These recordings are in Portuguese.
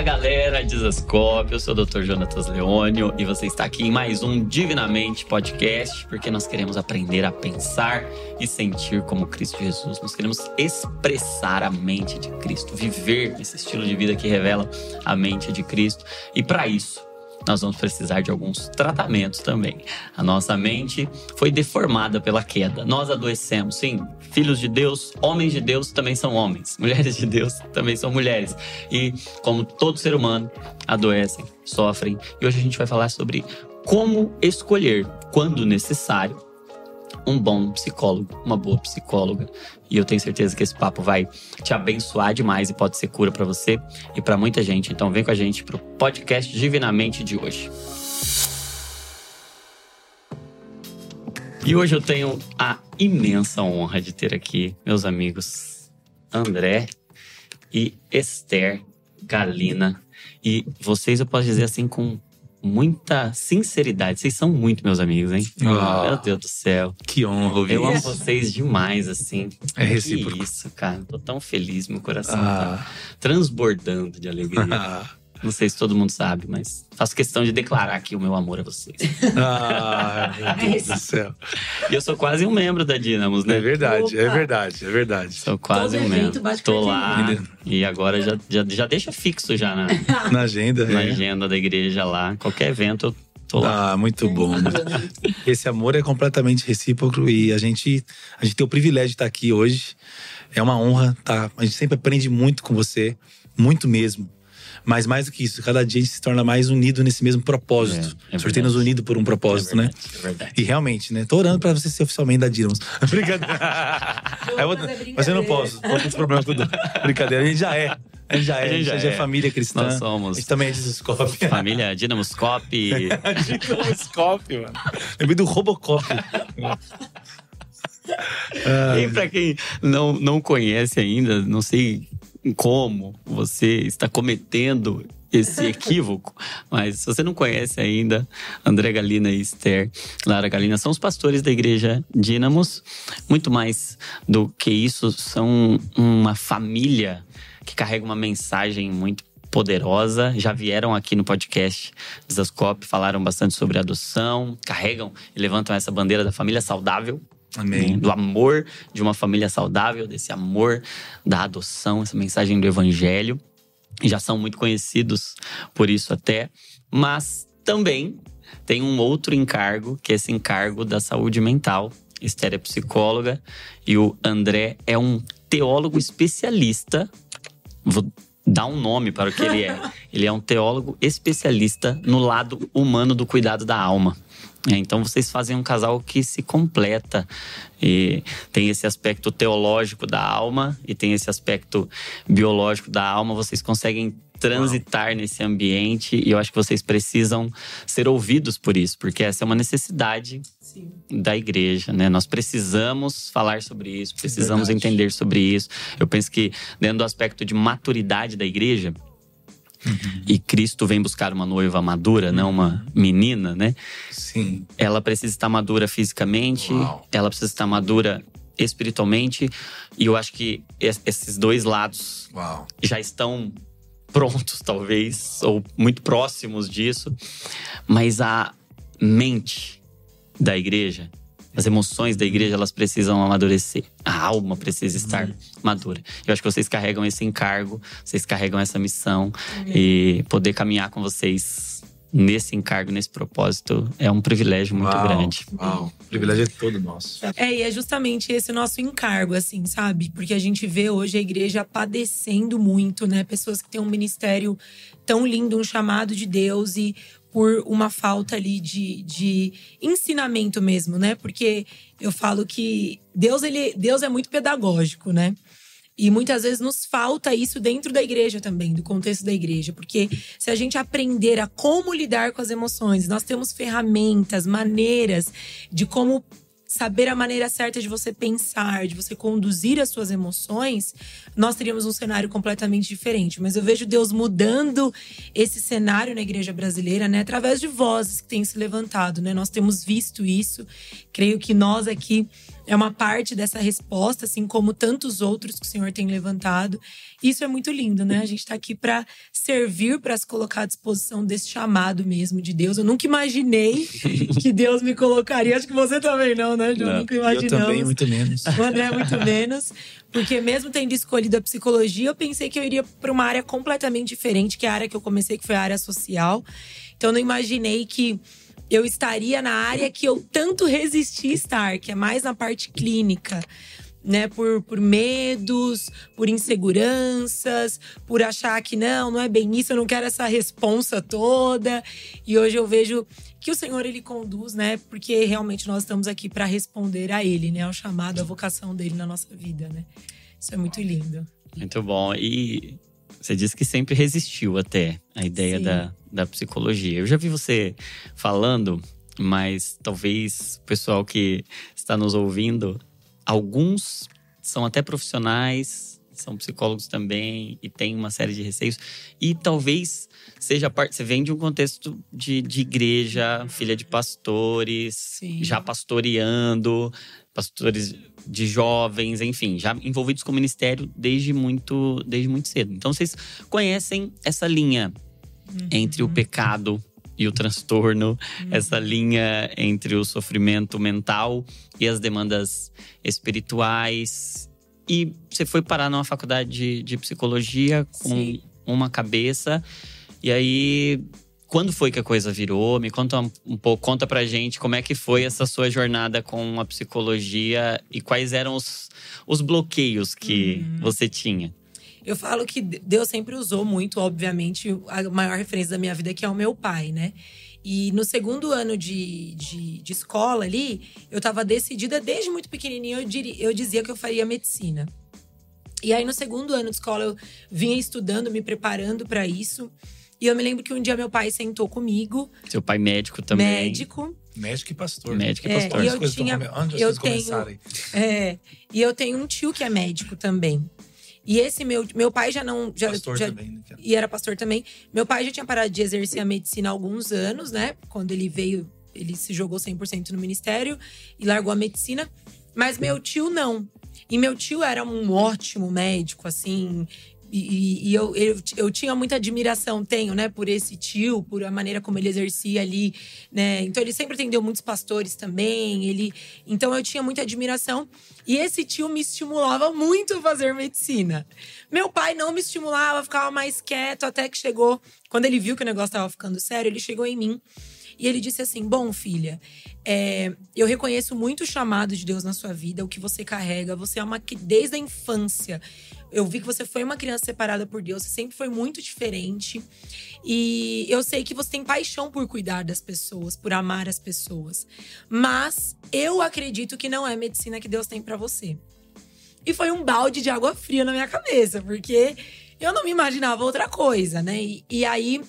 Fala galera, Desascope, eu sou o Dr. Jonatas Leônio e você está aqui em mais um Divinamente Podcast, porque nós queremos aprender a pensar e sentir como Cristo Jesus. Nós queremos expressar a mente de Cristo, viver esse estilo de vida que revela a mente de Cristo. E para isso, nós vamos precisar de alguns tratamentos também. A nossa mente foi deformada pela queda. Nós adoecemos, sim. Filhos de Deus, homens de Deus também são homens. Mulheres de Deus também são mulheres. E como todo ser humano, adoecem, sofrem. E hoje a gente vai falar sobre como escolher, quando necessário, um bom psicólogo, uma boa psicóloga. E eu tenho certeza que esse papo vai te abençoar demais e pode ser cura para você e para muita gente. Então vem com a gente pro podcast Divinamente de hoje. E hoje eu tenho a imensa honra de ter aqui meus amigos André e Esther Galina. E vocês eu posso dizer assim com muita sinceridade. Vocês são muito meus amigos, hein? Ah. Meu Deus do céu. Que honra ouvir Eu amo isso. vocês demais, assim. É recíproco. Que isso, cara. Tô tão feliz, meu coração Ah. tá transbordando de alegria. Não sei se todo mundo sabe, mas faço questão de declarar aqui o meu amor a vocês. ah, meu Deus do céu. E eu sou quase um membro da Dynamos, né? É verdade, é Opa. verdade, é verdade. Sou quase Todo um membro. Tô lá Entendeu? e agora já, já, já deixa fixo já na, Na agenda. na é. agenda da igreja lá. Qualquer evento eu tô lá. Ah, muito bom. Esse amor é completamente recíproco e a gente, a gente tem o privilégio de estar aqui hoje. É uma honra, tá? A gente sempre aprende muito com você, muito mesmo. Mas mais do que isso, cada dia a gente se torna mais unido nesse mesmo propósito. É, é o Senhor tem nos unido por um propósito, é né? verdade, É verdade. E realmente, né? Tô orando pra você ser oficialmente da Dynamos. Brincadeira. Vou- Mas é mas eu não posso. Tô com esse problema com o- Brincadeira. A gente já é. A gente já é. A gente já, é. família cristã. Nós somos. A gente também é desescope. Família Dynamos Cop. Dinamoscope, mano. Lembrei do Robocop. E pra quem não, não conhece ainda, não sei como você está cometendo esse equívoco, mas se você não conhece ainda, André Galina e Esther Lara Galina são os pastores da igreja Dínamos. Muito mais do que isso, são uma família que carrega uma mensagem muito poderosa. Já vieram aqui no podcast Zascop, falaram bastante sobre adoção, carregam e levantam essa bandeira da família saudável Amém. do amor de uma família saudável, desse amor da adoção, essa mensagem do evangelho. Já são muito conhecidos por isso até, mas também tem um outro encargo, que é esse encargo da saúde mental. Esther é psicóloga e o André é um teólogo especialista. Vou dar um nome para o que ele é. Ele é um teólogo especialista no lado humano do cuidado da alma. É, então vocês fazem um casal que se completa e tem esse aspecto teológico da alma e tem esse aspecto biológico da alma. Vocês conseguem transitar nesse ambiente e eu acho que vocês precisam ser ouvidos por isso, porque essa é uma necessidade Sim. da igreja, né? Nós precisamos falar sobre isso, precisamos Verdade. entender sobre isso. Eu penso que dentro do aspecto de maturidade da igreja, e Cristo vem buscar uma noiva madura, não uma menina, né? Sim. Ela precisa estar madura fisicamente, Uau. ela precisa estar madura espiritualmente, e eu acho que es- esses dois lados Uau. já estão prontos, talvez, ou muito próximos disso, mas a mente da igreja, as emoções da igreja, elas precisam amadurecer. A alma precisa estar madura. Eu acho que vocês carregam esse encargo, vocês carregam essa missão e poder caminhar com vocês nesse encargo, nesse propósito, é um privilégio muito Uau. grande. Uau. O privilégio é todo nosso. É, e é justamente esse nosso encargo, assim, sabe? Porque a gente vê hoje a igreja padecendo muito, né? Pessoas que têm um ministério tão lindo, um chamado de Deus e por uma falta ali de, de ensinamento mesmo, né? Porque eu falo que Deus, ele, Deus é muito pedagógico, né? E muitas vezes nos falta isso dentro da igreja também, do contexto da igreja. Porque se a gente aprender a como lidar com as emoções, nós temos ferramentas, maneiras de como saber a maneira certa de você pensar, de você conduzir as suas emoções, nós teríamos um cenário completamente diferente. Mas eu vejo Deus mudando esse cenário na igreja brasileira, né, através de vozes que têm se levantado, né? Nós temos visto isso. Creio que nós aqui é uma parte dessa resposta, assim como tantos outros que o Senhor tem levantado. Isso é muito lindo, né? A gente está aqui para servir, para se colocar à disposição desse chamado mesmo de Deus. Eu nunca imaginei que Deus me colocaria. Acho que você também não, né, João? Nunca imaginamos. Eu também, muito menos. O André, muito menos. Porque mesmo tendo escolhido a psicologia, eu pensei que eu iria para uma área completamente diferente, que é a área que eu comecei, que foi a área social. Então, eu não imaginei que eu estaria na área que eu tanto resisti estar, que é mais na parte clínica. Né, por, por medos, por inseguranças, por achar que não, não é bem isso, eu não quero essa responsa toda. E hoje eu vejo que o Senhor ele conduz, né? Porque realmente nós estamos aqui para responder a ele, né? Ao chamado, à vocação dele na nossa vida, né? Isso é muito lindo. Muito bom. E você disse que sempre resistiu até a ideia da, da psicologia. Eu já vi você falando, mas talvez o pessoal que está nos ouvindo, alguns são até profissionais, são psicólogos também e tem uma série de receios. E talvez seja parte. Você vem de um contexto de, de igreja, filha de pastores, Sim. já pastoreando, pastores de jovens, enfim, já envolvidos com o ministério desde muito, desde muito cedo. Então vocês conhecem essa linha uhum. entre o pecado e o transtorno, uhum. essa linha entre o sofrimento mental e as demandas espirituais. E você foi parar numa faculdade de, de psicologia com Sim. uma cabeça. E aí quando foi que a coisa virou? Me conta um, um, pouco, conta pra gente como é que foi essa sua jornada com a psicologia e quais eram os, os bloqueios que uhum. você tinha. Eu falo que Deus sempre usou muito, obviamente, a maior referência da minha vida, que é o meu pai, né? E no segundo ano de, de, de escola ali, eu estava decidida, desde muito pequenininha, eu, diria, eu dizia que eu faria medicina. E aí, no segundo ano de escola, eu vinha estudando, me preparando para isso. E eu me lembro que um dia meu pai sentou comigo. Seu pai médico também. Médico. Médico e pastor. Médico e pastor. É, e eu tinha, eu tenho, é, e eu tenho um tio que é médico também. E esse meu, meu pai já não. Já, pastor já, também, né? E era pastor também. Meu pai já tinha parado de exercer a medicina há alguns anos, né? Quando ele veio, ele se jogou 100% no ministério e largou a medicina. Mas meu tio não. E meu tio era um ótimo médico, assim, e, e eu, eu, eu, tinha muita admiração, tenho, né, por esse tio, por a maneira como ele exercia ali, né? Então ele sempre atendeu muitos pastores também. Ele, então eu tinha muita admiração e esse tio me estimulava muito a fazer medicina. Meu pai não me estimulava, ficava mais quieto até que chegou, quando ele viu que o negócio estava ficando sério, ele chegou em mim e ele disse assim: Bom, filha, é, eu reconheço muito o chamado de Deus na sua vida, o que você carrega. Você é uma que desde a infância eu vi que você foi uma criança separada por Deus, você sempre foi muito diferente. E eu sei que você tem paixão por cuidar das pessoas, por amar as pessoas. Mas eu acredito que não é medicina que Deus tem para você. E foi um balde de água fria na minha cabeça, porque eu não me imaginava outra coisa, né? E, e aí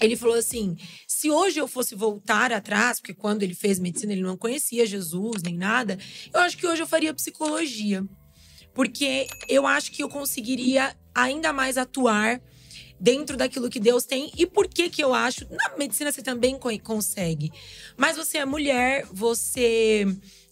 ele falou assim: se hoje eu fosse voltar atrás, porque quando ele fez medicina ele não conhecia Jesus nem nada, eu acho que hoje eu faria psicologia porque eu acho que eu conseguiria ainda mais atuar dentro daquilo que Deus tem. E por que que eu acho? Na medicina você também consegue. Mas você é mulher, você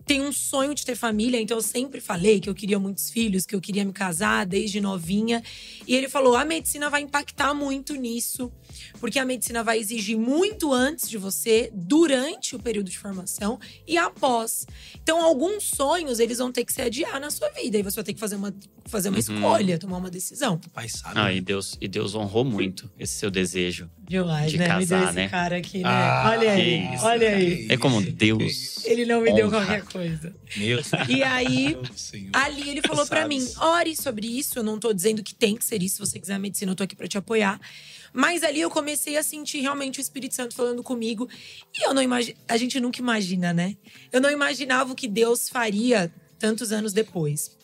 tem um sonho de ter família, então eu sempre falei que eu queria muitos filhos, que eu queria me casar desde novinha. E ele falou: a medicina vai impactar muito nisso porque a medicina vai exigir muito antes de você, durante o período de formação e após. Então, alguns sonhos eles vão ter que se adiar na sua vida e você vai ter que fazer uma, fazer uma uhum. escolha, tomar uma decisão. O pai sabe. Ah, e Deus, e Deus honrou muito esse seu desejo. Demais, de né? casar, me deu esse né? cara aqui, né? Ah, olha aí, isso, olha aí. É como Deus. Ele não me honra. deu qualquer coisa. Meu E aí, ali ele falou para mim: ore sobre isso. Eu não tô dizendo que tem que ser isso. Se você quiser a medicina, eu tô aqui para te apoiar. Mas ali eu comecei a sentir realmente o Espírito Santo falando comigo. E eu não imagino. A gente nunca imagina, né? Eu não imaginava o que Deus faria tantos anos depois.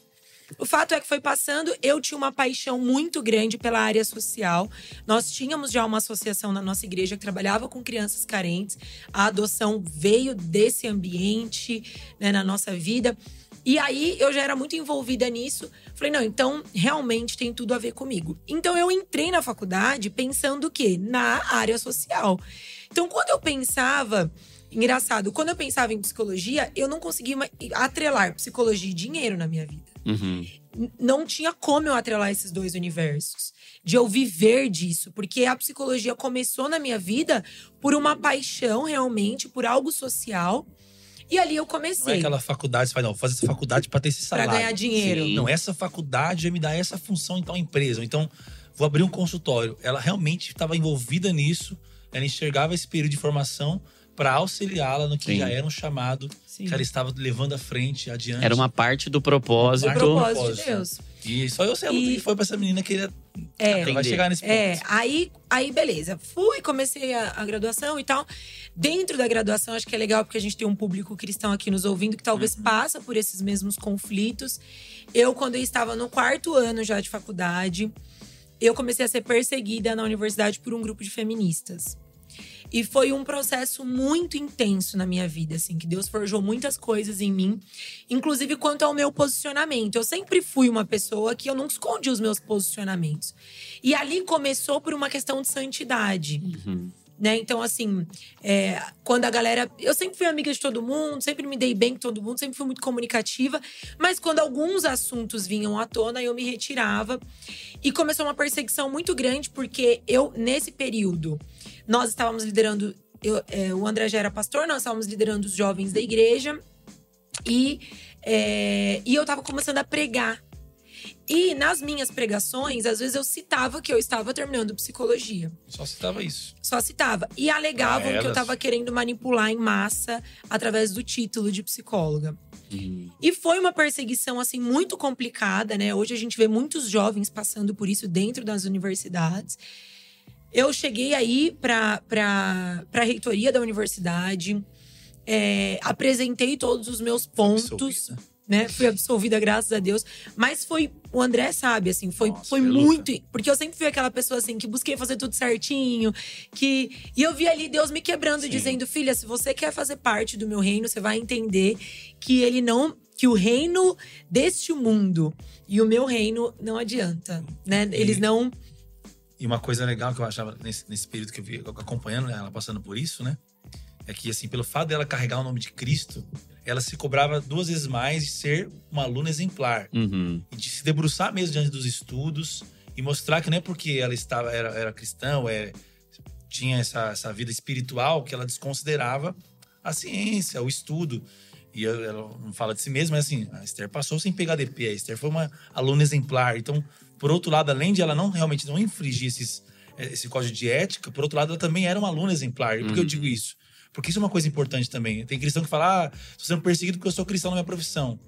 O fato é que foi passando, eu tinha uma paixão muito grande pela área social. Nós tínhamos já uma associação na nossa igreja que trabalhava com crianças carentes. A adoção veio desse ambiente né, na nossa vida. E aí eu já era muito envolvida nisso. Falei, não, então realmente tem tudo a ver comigo. Então eu entrei na faculdade pensando o quê? Na área social. Então quando eu pensava Engraçado, quando eu pensava em psicologia, eu não conseguia atrelar psicologia e dinheiro na minha vida. Uhum. Não tinha como eu atrelar esses dois universos. De eu viver disso. Porque a psicologia começou na minha vida por uma paixão, realmente, por algo social. E ali eu comecei. Não é aquela faculdade, você fala, não, vou fazer essa faculdade para ter esse salário. Pra ganhar dinheiro. Sim. Não, essa faculdade vai me dar essa função em tal empresa. Então, vou abrir um consultório. Ela realmente estava envolvida nisso. Ela enxergava esse período de formação para auxiliá-la no que Sim. já era um chamado Sim. que ela estava levando à frente, adiante. Era uma parte do propósito. Do propósito de Deus. E só eu sei e... que foi para essa menina que é, vai chegar nesse ponto. É, aí, aí beleza. Fui, comecei a, a, graduação e tal. Dentro da graduação, acho que é legal porque a gente tem um público cristão aqui nos ouvindo que talvez uhum. passa por esses mesmos conflitos. Eu, quando eu estava no quarto ano já de faculdade, eu comecei a ser perseguida na universidade por um grupo de feministas. E foi um processo muito intenso na minha vida, assim, que Deus forjou muitas coisas em mim, inclusive quanto ao meu posicionamento. Eu sempre fui uma pessoa que eu não escondi os meus posicionamentos. E ali começou por uma questão de santidade. Uhum. Né? Então, assim, é, quando a galera. Eu sempre fui amiga de todo mundo, sempre me dei bem com todo mundo, sempre fui muito comunicativa. Mas quando alguns assuntos vinham à tona, eu me retirava. E começou uma perseguição muito grande, porque eu, nesse período, nós estávamos liderando. Eu, é, o André já era pastor, nós estávamos liderando os jovens da igreja. E, é, e eu estava começando a pregar. E nas minhas pregações, às vezes eu citava que eu estava terminando psicologia. Só citava isso. Só citava. E alegavam que eu estava querendo manipular em massa através do título de psicóloga. Uhum. E foi uma perseguição assim muito complicada, né? Hoje a gente vê muitos jovens passando por isso dentro das universidades. Eu cheguei aí para a reitoria da universidade, é, apresentei todos os meus pontos. Né? Fui absolvida, graças a Deus. Mas foi. O André sabe, assim, foi, Nossa, foi muito. Porque eu sempre fui aquela pessoa, assim, que busquei fazer tudo certinho. que E eu vi ali Deus me quebrando, Sim. dizendo: Filha, se você quer fazer parte do meu reino, você vai entender que ele não. Que o reino deste mundo e o meu reino não adianta, né? Eles não e uma coisa legal que eu achava nesse, nesse período que eu vi acompanhando ela passando por isso, né? É que, assim, pelo fato dela carregar o nome de Cristo, ela se cobrava duas vezes mais de ser uma aluna exemplar. Uhum. E de se debruçar mesmo diante dos estudos e mostrar que não é porque ela estava era, era cristã, é, tinha essa, essa vida espiritual que ela desconsiderava a ciência, o estudo. E ela não fala de si mesma, mas assim, a Esther passou sem pegar DP. A Esther foi uma aluna exemplar. Então, por outro lado, além de ela não realmente não infringir esses, eh, esse código de ética, por outro lado, ela também era uma aluna exemplar. E por que eu uhum. digo isso? Porque isso é uma coisa importante também. Tem cristão que fala, ah, estou sendo perseguido porque eu sou cristão na minha profissão.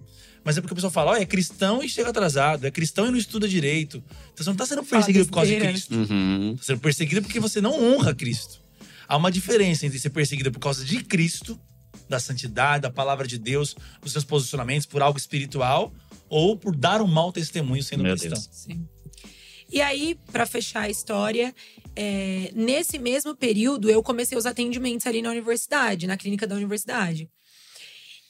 Mas é porque a pessoa fala, ó, oh, é cristão e chega atrasado, é cristão e não estuda direito. Então você não está sendo perseguido por causa de Cristo. Uhum. Está sendo perseguido porque você não honra Cristo. Há uma diferença entre ser perseguido por causa de Cristo, da santidade, da palavra de Deus, dos seus posicionamentos, por algo espiritual, ou por dar um mau testemunho sendo Meu cristão. Deus. Sim. E aí, para fechar a história, é, nesse mesmo período, eu comecei os atendimentos ali na universidade, na clínica da universidade.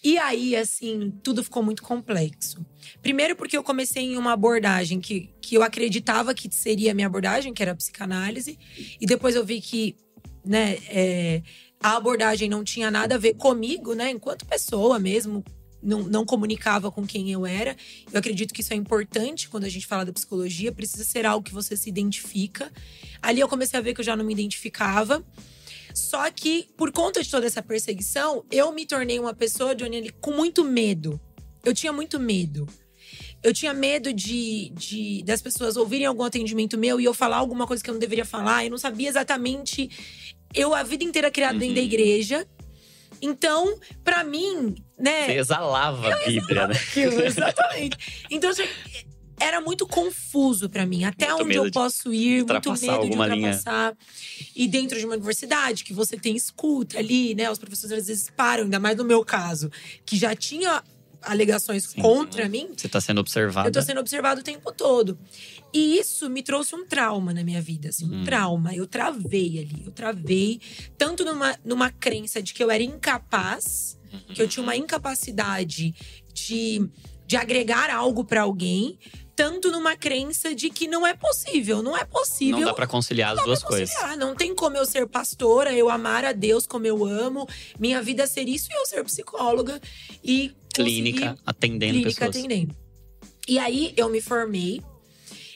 E aí, assim, tudo ficou muito complexo. Primeiro, porque eu comecei em uma abordagem que, que eu acreditava que seria a minha abordagem, que era a psicanálise. E depois eu vi que, né, é, a abordagem não tinha nada a ver comigo, né, enquanto pessoa mesmo, não, não comunicava com quem eu era. Eu acredito que isso é importante quando a gente fala da psicologia, precisa ser algo que você se identifica. Ali eu comecei a ver que eu já não me identificava. Só que, por conta de toda essa perseguição, eu me tornei uma pessoa, Johnny, com muito medo. Eu tinha muito medo. Eu tinha medo de, de das pessoas ouvirem algum atendimento meu e eu falar alguma coisa que eu não deveria falar. Eu não sabia exatamente. Eu, a vida inteira criada uhum. dentro da uhum. igreja, então, para mim, né? Você exalava a Bíblia, né? Aquilo, exatamente. Então, assim, era muito confuso para mim. Até muito onde eu posso ir, muito medo de ultrapassar. Linha. E dentro de uma universidade, que você tem escuta ali, né? Os professores às vezes param, ainda mais no meu caso, que já tinha alegações Sim. contra mim, Você tá sendo observado. eu tô sendo observado o tempo todo. E isso me trouxe um trauma na minha vida, assim, um Hum. trauma. Eu travei ali, eu travei tanto numa, numa crença de que eu era incapaz, que eu tinha uma incapacidade de, de agregar algo pra alguém, tanto numa crença de que não é possível, não é possível. Não dá pra conciliar as duas coisas. Não tem como eu ser pastora, eu amar a Deus como eu amo, minha vida ser isso e eu ser psicóloga e Clínica, conseguir atendendo clínica pessoas. atendendo. E aí eu me formei.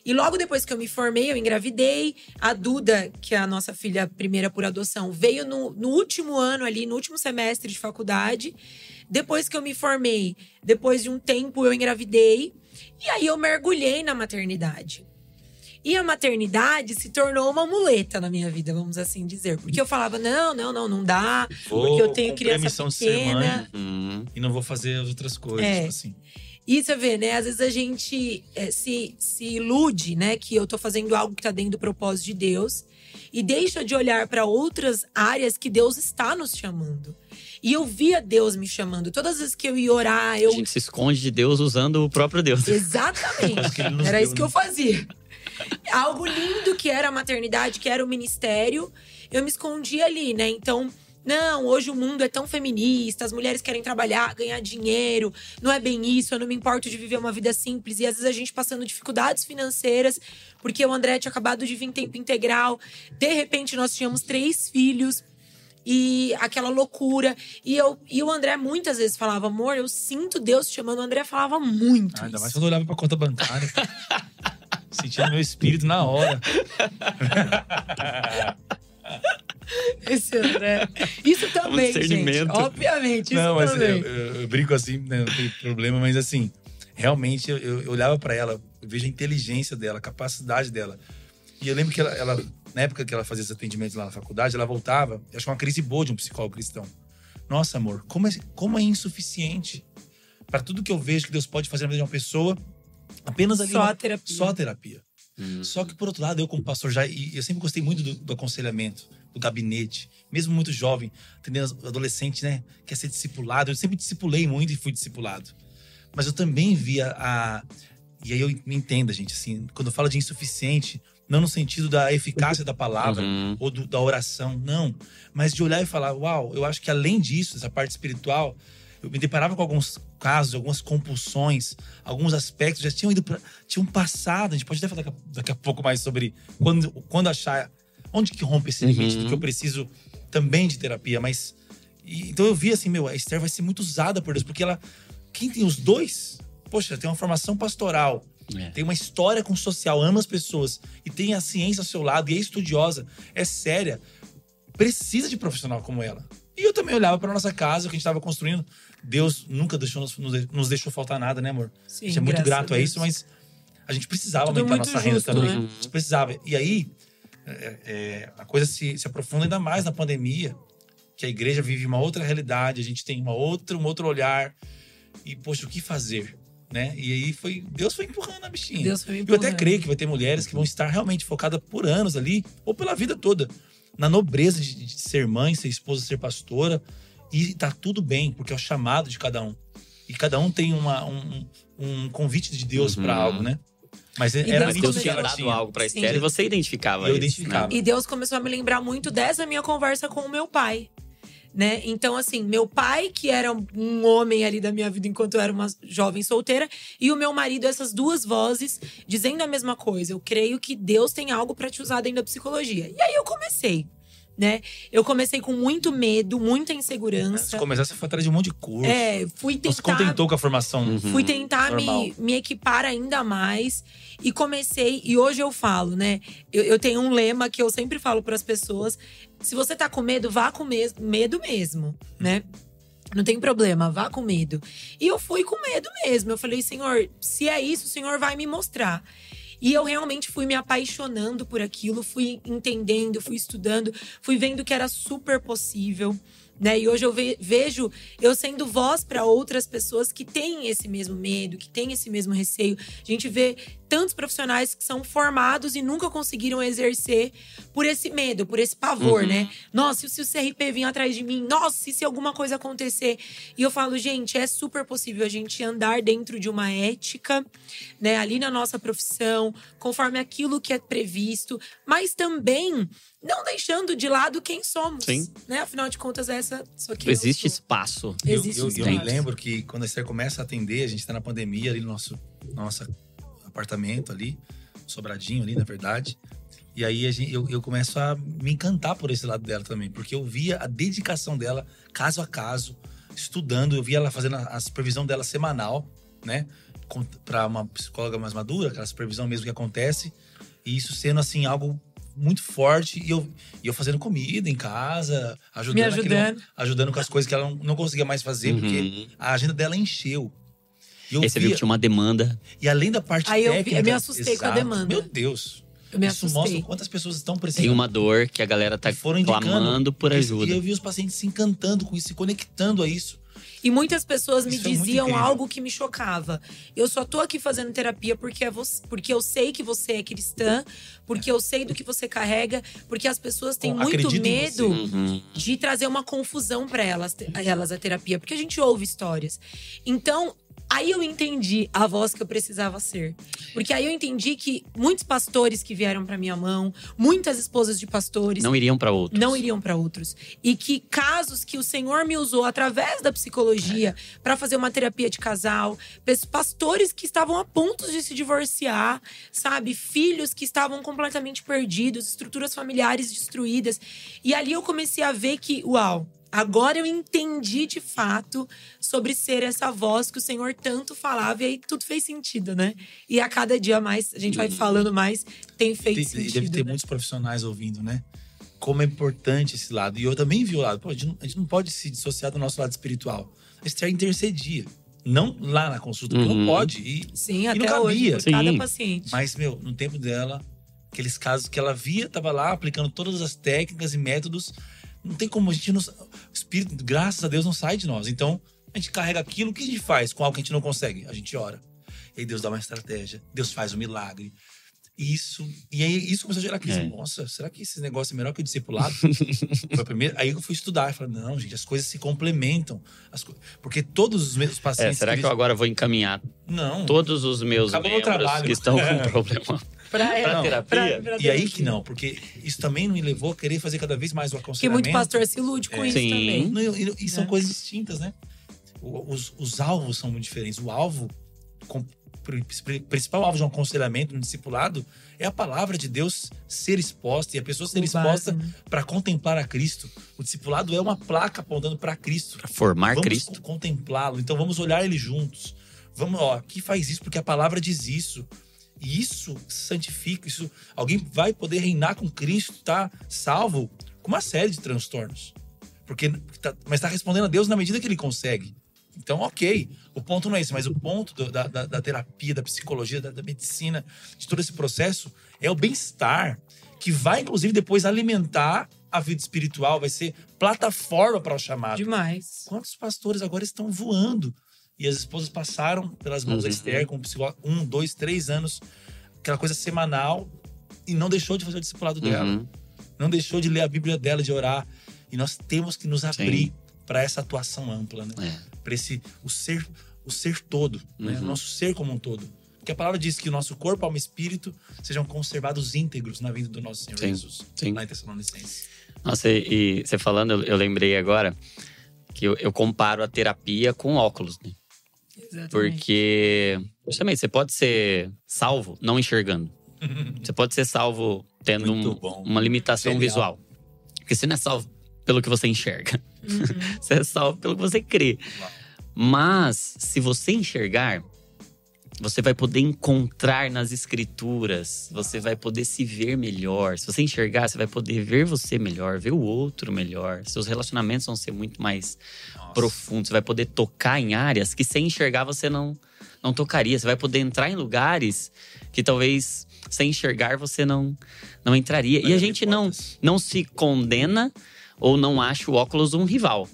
E logo depois que eu me formei, eu engravidei. A Duda, que é a nossa filha primeira por adoção, veio no, no último ano ali, no último semestre de faculdade. Depois que eu me formei, depois de um tempo eu engravidei. E aí eu mergulhei na maternidade. E a maternidade se tornou uma muleta na minha vida, vamos assim dizer. Porque eu falava: não, não, não, não dá. Porque eu tenho criança missão de ser mãe pequena. Hum, e não vou fazer as outras coisas, É. tipo assim. E você vê, né? Às vezes a gente é, se, se ilude, né? Que eu tô fazendo algo que tá dentro do propósito de Deus. E deixa de olhar para outras áreas que Deus está nos chamando. E eu via Deus me chamando. Todas as vezes que eu ia orar, eu. A gente se esconde de Deus usando o próprio Deus. Exatamente. Era isso que eu né? fazia. Algo lindo que era a maternidade, que era o ministério, eu me escondia ali, né? Então, não, hoje o mundo é tão feminista, as mulheres querem trabalhar, ganhar dinheiro, não é bem isso, eu não me importo de viver uma vida simples. E às vezes a gente passando dificuldades financeiras, porque o André tinha acabado de vir em tempo integral, de repente nós tínhamos três filhos. E aquela loucura. E, eu, e o André muitas vezes falava, amor, eu sinto Deus te chamando. O André falava muito. Ah, ainda isso. mais quando eu olhava pra conta bancária. Sentindo meu espírito na hora. Esse André. Isso também, gente. discernimento. Obviamente, isso não, mas eu, também. eu, eu brinco assim, né, não tem problema, mas assim, realmente eu, eu olhava pra ela, eu vejo a inteligência dela, a capacidade dela. E eu lembro que ela, ela, na época que ela fazia esses atendimentos lá na faculdade, ela voltava, eu acho que uma crise boa de um psicólogo cristão. Nossa, amor, como é, como é insuficiente para tudo que eu vejo que Deus pode fazer na vida de uma pessoa, apenas ali Só uma- a terapia. só a terapia. Hum. Só que, por outro lado, eu, como pastor, já. E eu sempre gostei muito do, do aconselhamento, do gabinete. Mesmo muito jovem, atendendo adolescente, né? Quer ser discipulado. Eu sempre discipulei muito e fui discipulado. Mas eu também via a. E aí eu me entenda, gente, assim, quando eu falo de insuficiente, não no sentido da eficácia da palavra Uhum. ou do- da oração, não. Mas de olhar e falar, uau, eu acho que além disso, essa parte espiritual, eu me deparava com alguns casos, algumas compulsões, alguns aspectos já tinham ido para tinham passado. A gente pode até falar daqui a, pouco mais sobre quando, quando achar onde que rompe esse limite Uhum. do que eu preciso também de terapia, mas e- então eu vi assim, meu, a Esther vai ser muito usada por Deus, porque ela quem tem os dois, poxa, tem uma formação pastoral, É. tem uma história com social, ama as pessoas e tem a ciência ao seu lado e é estudiosa, é séria, precisa de profissional como ela. E eu também olhava para nossa casa, o que a gente estava construindo. Deus nunca deixou nos, nos- deixou faltar nada, né, amor? Sim, a gente é muito grato a, Deus. isso, mas a gente precisava Tudo aumentar muito nossa renda justo, também. né? A gente precisava. E aí, é, é, a coisa se, se aprofunda ainda mais na pandemia, que a igreja vive uma outra realidade, a gente tem uma outra, um outro olhar. E, poxa, o que fazer? Né? E aí foi. Deus foi empurrando a bichinha. Deus foi me Eu até empurrando. creio que vai ter mulheres que vão estar realmente focadas por anos ali, ou pela vida toda, na nobreza de, de ser mãe, ser esposa, ser pastora. E tá tudo bem, porque é o chamado de cada um. E cada um tem uma, um, um convite de Deus Uhum. para algo, né? Mas E era Deus tinha dado tinha. algo pra Sim. Esther e você identificava Eu isso, identificava. né? E Deus começou a me lembrar muito dessa minha conversa com o meu pai. Né? Então, assim, meu pai, que era um homem ali da minha vida enquanto eu era uma jovem solteira, e o meu marido, essas duas vozes dizendo a mesma coisa. Eu creio que Deus tem algo pra te usar dentro da psicologia. E aí eu comecei, né? Eu comecei com muito medo, muita Se insegurança. começar, você foi atrás de um monte de curso. É, fui Não se tentar contentou com a formação. Uhum. Fui tentar Normal. me, me equipar ainda mais. E comecei, e hoje eu falo, né? Eu, eu tenho um lema que eu sempre falo para as pessoas: se você tá com medo, vá com mes- medo mesmo, né? Não tem problema, vá com medo. E eu fui com medo mesmo. Eu falei, Senhor, se é isso, o Senhor vai me mostrar. E eu realmente fui me apaixonando por aquilo, fui entendendo, fui estudando, fui vendo que era super possível. Né? E hoje eu ve vejo eu sendo voz para outras pessoas que têm esse mesmo medo, que têm esse mesmo receio. A gente vê tantos profissionais que são formados e nunca conseguiram exercer por esse medo, por esse pavor, Uhum. né? Nossa, se o CRP vir atrás de mim, nossa, e se alguma coisa acontecer. E eu falo, gente, é super possível a gente andar dentro de uma ética, né, ali na nossa profissão, conforme aquilo que é previsto, mas também não deixando de lado quem somos, Sim. né? Afinal de contas, essa só que Existe eu sou. espaço. Eu, Existe eu, eu espaço. me lembro que quando a Esther começa a atender, a gente tá na pandemia ali no nosso, nosso apartamento ali, sobradinho ali, na verdade. E aí a gente, eu, eu começo a me encantar por esse lado dela também, porque eu via a dedicação dela, caso a caso, estudando, eu via ela fazendo a, a supervisão dela semanal, né? Para uma psicóloga mais madura, aquela supervisão mesmo que acontece, e isso sendo assim algo muito forte e eu, e eu fazendo comida em casa, ajudando, Me ajudando. ajudando com as coisas que ela não, não conseguia mais fazer, porque Uhum. a agenda dela encheu. Eu Aí você viu que tinha uma demanda. e além da parte Aí eu vi- técnica. eu me assustei com a demanda. Meu Deus. Eu me Isso assustei. mostra quantas pessoas estão precisando. Tem uma dor que a galera tá foram clamando por ajuda. E eu vi os pacientes se encantando com isso, se conectando a isso. E muitas pessoas me Isso é muito diziam algo que me chocava. Eu só tô aqui fazendo terapia porque, é você, porque eu sei que você é cristã, porque eu sei do que você carrega, porque as pessoas têm Bom, muito medo Uhum. de trazer uma confusão para elas, a elas a terapia, porque a gente ouve histórias. Então, aí eu entendi a voz que eu precisava ser. Porque aí eu entendi que muitos pastores que vieram para minha mão, muitas esposas de pastores, Não iriam pra outros. não iriam para outros. E que casos que o Senhor me usou através da psicologia para fazer uma terapia de casal, pastores que estavam a ponto de se divorciar, sabe? Filhos que estavam completamente perdidos, estruturas familiares destruídas. E ali eu comecei a ver que, uau, Agora eu entendi de fato sobre ser essa voz que o Senhor tanto falava, e aí tudo fez sentido, né? E a cada dia mais, a gente vai falando mais, tem feito Tem- sentido. deve ter né? muitos profissionais ouvindo, né? Como é importante esse lado. E eu também vi o lado. Pô, a, gente não, a gente não pode se dissociar do nosso lado espiritual. A Esther intercedia. Não lá na consulta, porque Uhum. não pode. E, Sim, não até hoje, cabia. por cada Sim. paciente. Mas, meu, no tempo dela, aqueles casos que ela via, tava lá aplicando todas as técnicas e métodos. Não tem como a gente não. O espírito, graças a Deus, não sai de nós. Então, a gente carrega aquilo. O que a gente faz com algo que a gente não consegue? A gente ora. E aí Deus dá uma estratégia. Deus faz um milagre. Isso. E aí isso começou a gerar crise. É. Nossa, será que esse negócio é melhor que o discipulado? Foi a primeira. Aí eu fui estudar. Falei, não, gente, as coisas se complementam. Co- Porque todos os meus É, pacientes. será que eu agora vou encaminhar Não. todos os meus Acabou meu membros trabalho. que estão com É. problema? Pra, Pra terapia? E aí que não, porque isso também me levou a querer fazer cada vez mais o Porque aconselhamento. muito pastor se ilude com É. isso Sim. também. Não, E, e são Né? coisas distintas, né? O- Os, os alvos são muito diferentes. O alvo, com- principal alvo de um aconselhamento, um discipulado, é a palavra de Deus ser exposta e a pessoa ser exposta né? para contemplar a Cristo. O discipulado é uma placa apontando para Cristo. Pra formar vamos Cristo. co- contemplá-lo. Então vamos olhar ele juntos. Vamos, ó, aqui faz isso porque a palavra diz isso. E isso santifica, isso alguém vai poder reinar com Cristo, tá salvo com uma série de transtornos. Porque tá- mas está respondendo a Deus na medida que ele consegue. Então, ok. O ponto não é esse, mas o ponto do- da, da- da terapia, da psicologia, da, da medicina, de todo esse processo, é o bem-estar, que vai, inclusive, depois alimentar a vida espiritual, vai ser plataforma para o chamado. Demais. Quantos pastores agora estão voando? E as esposas passaram pelas mãos da Uhum. Esther com um psicólogo um, dois, três anos, aquela coisa semanal, e não deixou de fazer o discipulado dela. Uhum. Não deixou de ler a Bíblia dela, de orar. E nós temos que nos abrir para essa atuação ampla, né? É. Para esse o ser, o ser todo, né? Uhum. O nosso ser como um todo. Porque a palavra diz que o nosso corpo, alma e espírito sejam conservados íntegros na vida do nosso Senhor Sim, Jesus. sim. Lá em Tessalonicenses. Nossa, e, e você falando, eu, eu lembrei agora que eu, eu comparo a terapia com óculos, né? Exatamente. Porque, justamente, você pode ser salvo não enxergando. Você pode ser salvo tendo um- uma limitação Genial. visual. Porque você não é salvo pelo que você enxerga. Uhum. Você é salvo pelo que você crê. Mas, se você enxergar, você vai poder encontrar nas escrituras, você vai poder se ver melhor. Se você enxergar, você vai poder ver você melhor, ver o outro melhor. Seus relacionamentos vão ser muito mais Nossa. profundos. Você vai poder tocar em áreas que sem enxergar você não, não tocaria. Você vai poder entrar em lugares que talvez sem enxergar você não, não entraria. Vai e a abrir gente não, não se condena, ou não acho o óculos um rival.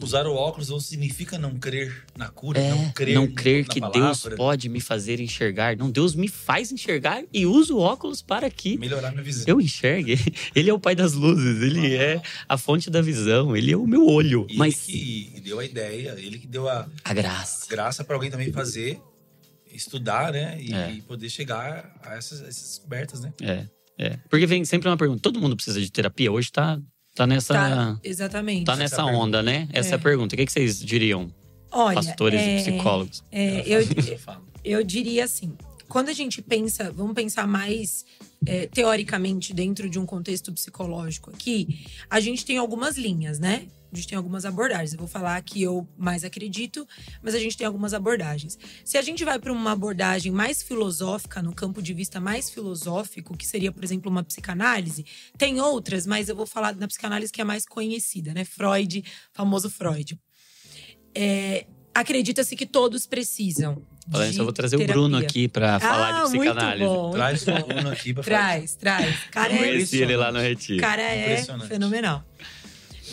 Usar o óculos não significa não crer na cura, É, não crer, não crer que palavra, Deus pode me fazer enxergar. Não, Deus me faz enxergar e usa o óculos para que melhorar minha visão. eu enxergue. Ele é o pai das luzes, ele é a fonte da visão, ele é o meu olho. E Mas ele que deu a ideia, ele que deu a a graça. graça para alguém também fazer, estudar, né? E, É. e poder chegar a essas, essas descobertas, né? É, é. Porque vem sempre uma pergunta: todo mundo precisa de terapia? Hoje tá, tá nessa. Tá, exatamente. Tá nessa Essa é a onda, né? Essa é a É. pergunta. O que que vocês diriam, Olha, pastores é, e psicólogos? é, Ela eu, eu diria assim: quando a gente pensa, vamos pensar mais é, teoricamente dentro de um contexto psicológico aqui, a gente tem algumas linhas, né? A gente tem algumas abordagens. Eu vou falar que eu mais acredito, mas a gente tem algumas abordagens. Se a gente vai para uma abordagem mais filosófica, no campo de vista mais filosófico, que seria, por exemplo, uma psicanálise, tem outras, mas eu vou falar da psicanálise que é mais conhecida, né? Freud, famoso Freud. É, Acredita-se que todos precisam. Isso, eu vou trazer o terapia. Bruno aqui pra falar Ah, de psicanálise. Muito bom. Traz o Bruno aqui pra falar. Traz, traz. Cara Eu é, conheci ele lá no Retiro. cara é Impressionante. fenomenal.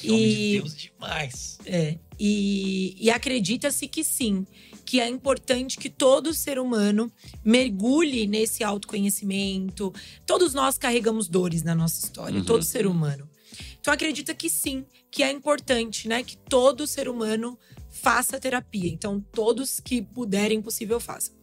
Em nome de Deus demais. é, e, e acredita-se que sim, que é importante que todo ser humano mergulhe nesse autoconhecimento. Todos nós carregamos dores na nossa história, Uhum. todo ser humano. Então acredita que sim, que é importante, né, que todo ser humano faça terapia. Então todos que puderem possível façam.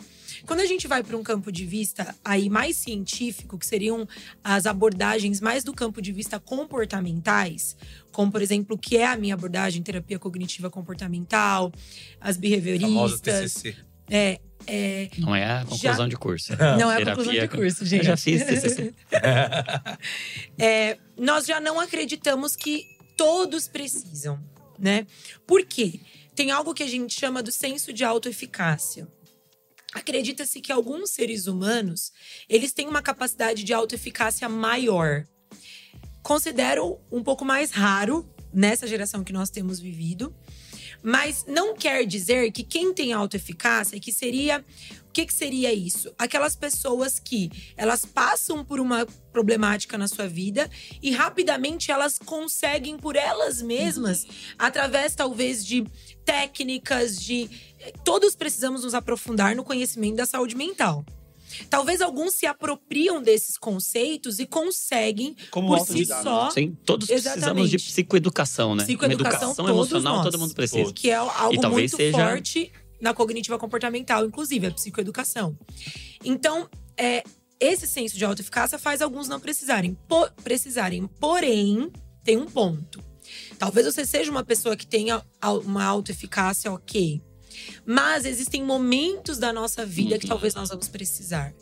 Quando a gente vai para um campo de vista aí mais científico, que seriam as abordagens mais do campo de vista comportamentais, como por exemplo, o que é a minha abordagem terapia cognitiva comportamental, as behavioristas, TCC. é, é, Não é a conclusão de curso. não é a conclusão de curso, Eu gente. já fiz TCC. É, nós já não acreditamos que todos precisam, né? Por quê? Tem algo que a gente chama do senso de autoeficácia. Acredita-se que alguns seres humanos, eles têm uma capacidade de autoeficácia maior. Considero um pouco mais raro nessa geração que nós temos vivido, mas não quer dizer que quem tem autoeficácia, que seria o que, que seria isso? Aquelas pessoas que elas passam por uma problemática na sua vida e rapidamente elas conseguem por elas mesmas, através talvez de técnicas, de. Todos precisamos nos aprofundar no conhecimento da saúde mental. Talvez alguns se apropriam desses conceitos e conseguem, Como por si só, Sim, todos precisamos de Exatamente. psicoeducação, né? Psicoeducação, Uma educação emocional nós. todo mundo precisa. Que é algo E talvez muito seja- forte na cognitiva comportamental, inclusive a psicoeducação. Então, é, esse senso de autoeficácia faz alguns não precisarem. Po- precisarem. Porém, tem um ponto. Talvez você seja uma pessoa que tenha uma autoeficácia ok. Mas existem momentos da nossa vida que Uhum. talvez nós vamos precisar.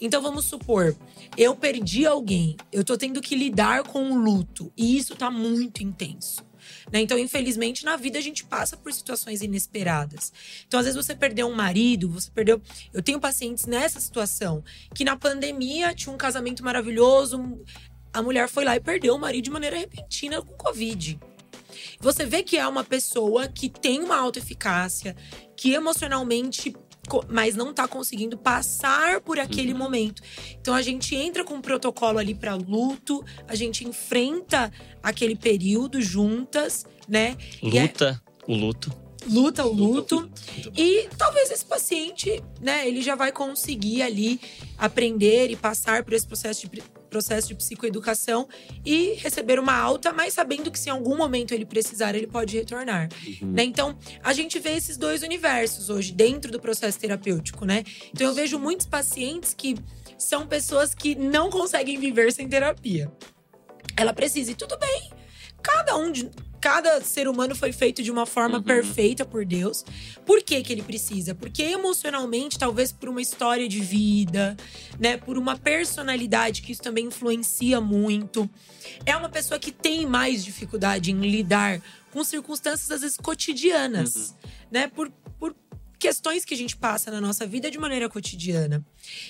Então vamos supor, eu perdi alguém, eu tô tendo que lidar com o luto e isso tá muito intenso. né? Então, infelizmente, na vida a gente passa por situações inesperadas. Então, às vezes você perdeu um marido, você perdeu. Eu tenho pacientes nessa situação que na pandemia tinha um casamento maravilhoso, a mulher foi lá e perdeu o marido de maneira repentina com Covid. Você vê que é uma pessoa que tem uma autoeficácia, que emocionalmente, mas não tá conseguindo passar por aquele Uhum. momento. Então a gente entra com um protocolo ali para luto, a gente enfrenta aquele período juntas, né? É- Luta, o luto. luta o luto. E talvez esse paciente, né, ele já vai conseguir ali aprender e passar por esse processo de, processo de psicoeducação e receber uma alta, mas sabendo que se em algum momento ele precisar, ele pode retornar. Uhum. Né? Então, a gente vê esses dois universos hoje dentro do processo terapêutico, né? Então, eu vejo muitos pacientes que são pessoas que não conseguem viver sem terapia. Ela precisa, e tudo bem. Cada um de. Cada ser humano foi feito de uma forma Uhum. perfeita por Deus. Por que, que ele precisa? Porque emocionalmente, talvez por uma história de vida, né? Por uma personalidade que isso também influencia muito. É uma pessoa que tem mais dificuldade em lidar com circunstâncias, às vezes, cotidianas, né? Por, por questões que a gente passa na nossa vida de maneira cotidiana.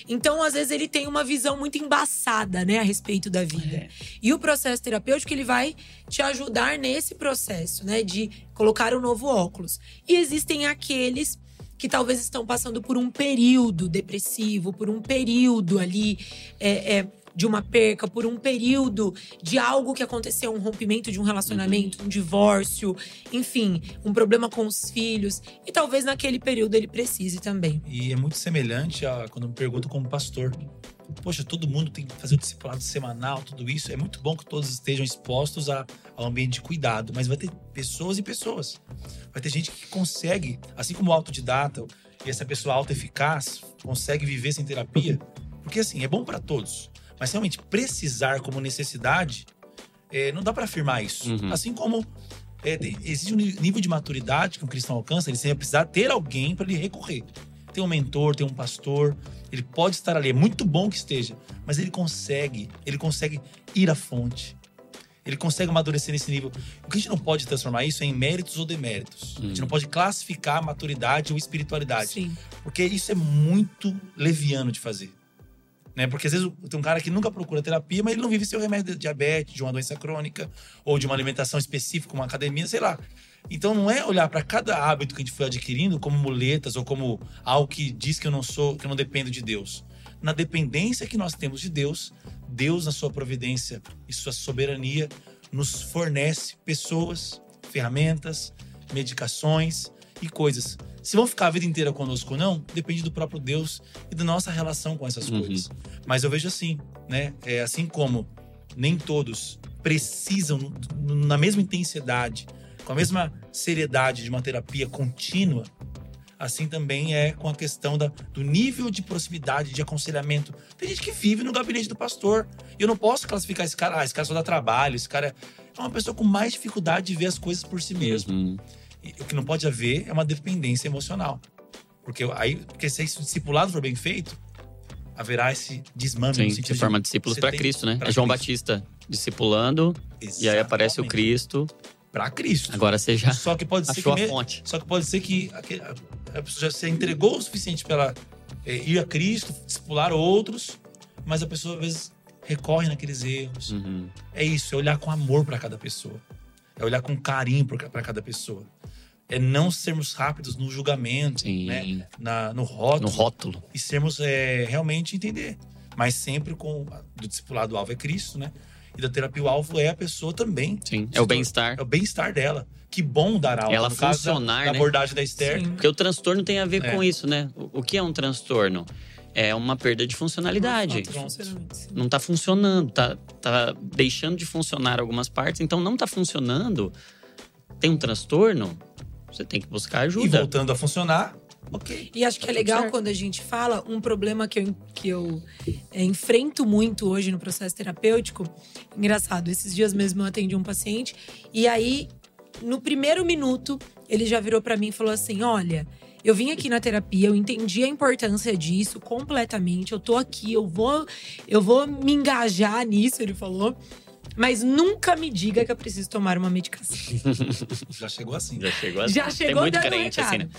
Então, às vezes, ele tem uma visão muito embaçada, né, a respeito da vida. É. E o processo terapêutico, ele vai te ajudar nesse processo, né, de colocar o novo óculos. E existem aqueles que talvez estão passando por um período depressivo, por um período ali é, é, de uma perca, por um período de algo que aconteceu, um rompimento de um relacionamento, um divórcio, enfim, um problema com os filhos. E talvez naquele período ele precise também. E é muito semelhante a quando me perguntam como pastor. Poxa, todo mundo tem que fazer o discipulado semanal, tudo isso. É muito bom que todos estejam expostos a, ao ambiente de cuidado, mas vai ter pessoas e pessoas. Vai ter gente que consegue, assim como o autodidata, e essa pessoa auto-eficaz consegue viver sem terapia, porque assim, é bom para todos. Mas realmente precisar como necessidade, é, não dá para afirmar isso. Uhum. Assim como é, existe um nível de maturidade que um cristão alcança, ele sempre vai precisar ter alguém para ele recorrer. Tem um mentor, tem um pastor, ele pode estar ali, é muito bom que esteja, mas ele consegue, ele consegue ir à fonte. Ele consegue amadurecer nesse nível. O que a gente não pode transformar isso é em méritos ou deméritos. A gente não pode classificar maturidade ou espiritualidade. Sim. Porque isso é muito leviano de fazer. Né? Porque às vezes tem um cara que nunca procura terapia, mas ele não vive seu remédio de diabetes, de uma doença crônica, ou de uma alimentação específica, uma academia, sei lá. Então não é olhar para cada hábito que a gente foi adquirindo como muletas ou como algo que diz que eu não sou, que eu não dependo de Deus. Na dependência que nós temos de Deus, Deus, na sua providência e sua soberania, nos fornece pessoas, ferramentas, medicações e coisas. Se vão ficar a vida inteira conosco ou não, depende do próprio Deus e da nossa relação com essas Uhum. coisas. Mas eu vejo assim, né? É assim como nem todos precisam na mesma intensidade, com a mesma seriedade de uma terapia contínua, assim também é com a questão da, do nível de proximidade, de aconselhamento. Tem gente que vive no gabinete do pastor. E eu não posso classificar esse cara, ah, esse cara só dá trabalho, esse cara é uma pessoa com mais dificuldade de ver as coisas por si mesmo. Uhum. E o que não pode haver é uma dependência emocional. Porque aí, porque se esse discipulado for bem feito, haverá esse desmame Sim, no se forma de discípulos para Cristo, né? É João Cristo. Batista discipulando, e aí aparece o Exatamente. Cristo. Pra Cristo. Agora você já Só que pode ser que a me- fonte. Só que pode ser que a pessoa já se entregou o suficiente para é, ir a Cristo, discipular outros, mas a pessoa às vezes recorre naqueles erros. Uhum. É isso, é olhar com amor para cada pessoa. É olhar com carinho para cada pessoa. É não sermos rápidos no julgamento, Sim. né? Na, no rótulo. No rótulo. E sermos é, realmente entender. Mas sempre com. Do discipulado o alvo é Cristo, né? E da terapia o alvo é a pessoa também. Sim. É o bem-estar. É o bem-estar dela. Que bom dar aula. Ela no caso da- funcionar, da, né? abordagem da Esther. Sim. Porque o transtorno tem a ver É. com isso, né? O, o que é um transtorno? É uma perda de funcionalidade. Não tá funcionando, tá, tá deixando de funcionar algumas partes. Então, não tá funcionando. Tem um transtorno, você tem que buscar E ajuda. voltando a funcionar, ok. E acho que é legal certo. quando a gente fala um problema que eu, que eu é, enfrento muito hoje no processo terapêutico. Engraçado, esses dias mesmo eu atendi um paciente e aí, no primeiro minuto, ele já virou pra mim e falou assim: Olha, eu vim aqui na terapia, eu entendi a importância disso completamente. Eu tô aqui, eu vou, eu vou me engajar nisso, ele falou. Mas nunca me diga que eu preciso tomar uma medicação. Já chegou assim. Já chegou assim. Já Tem chegou muito dando crente assim, né?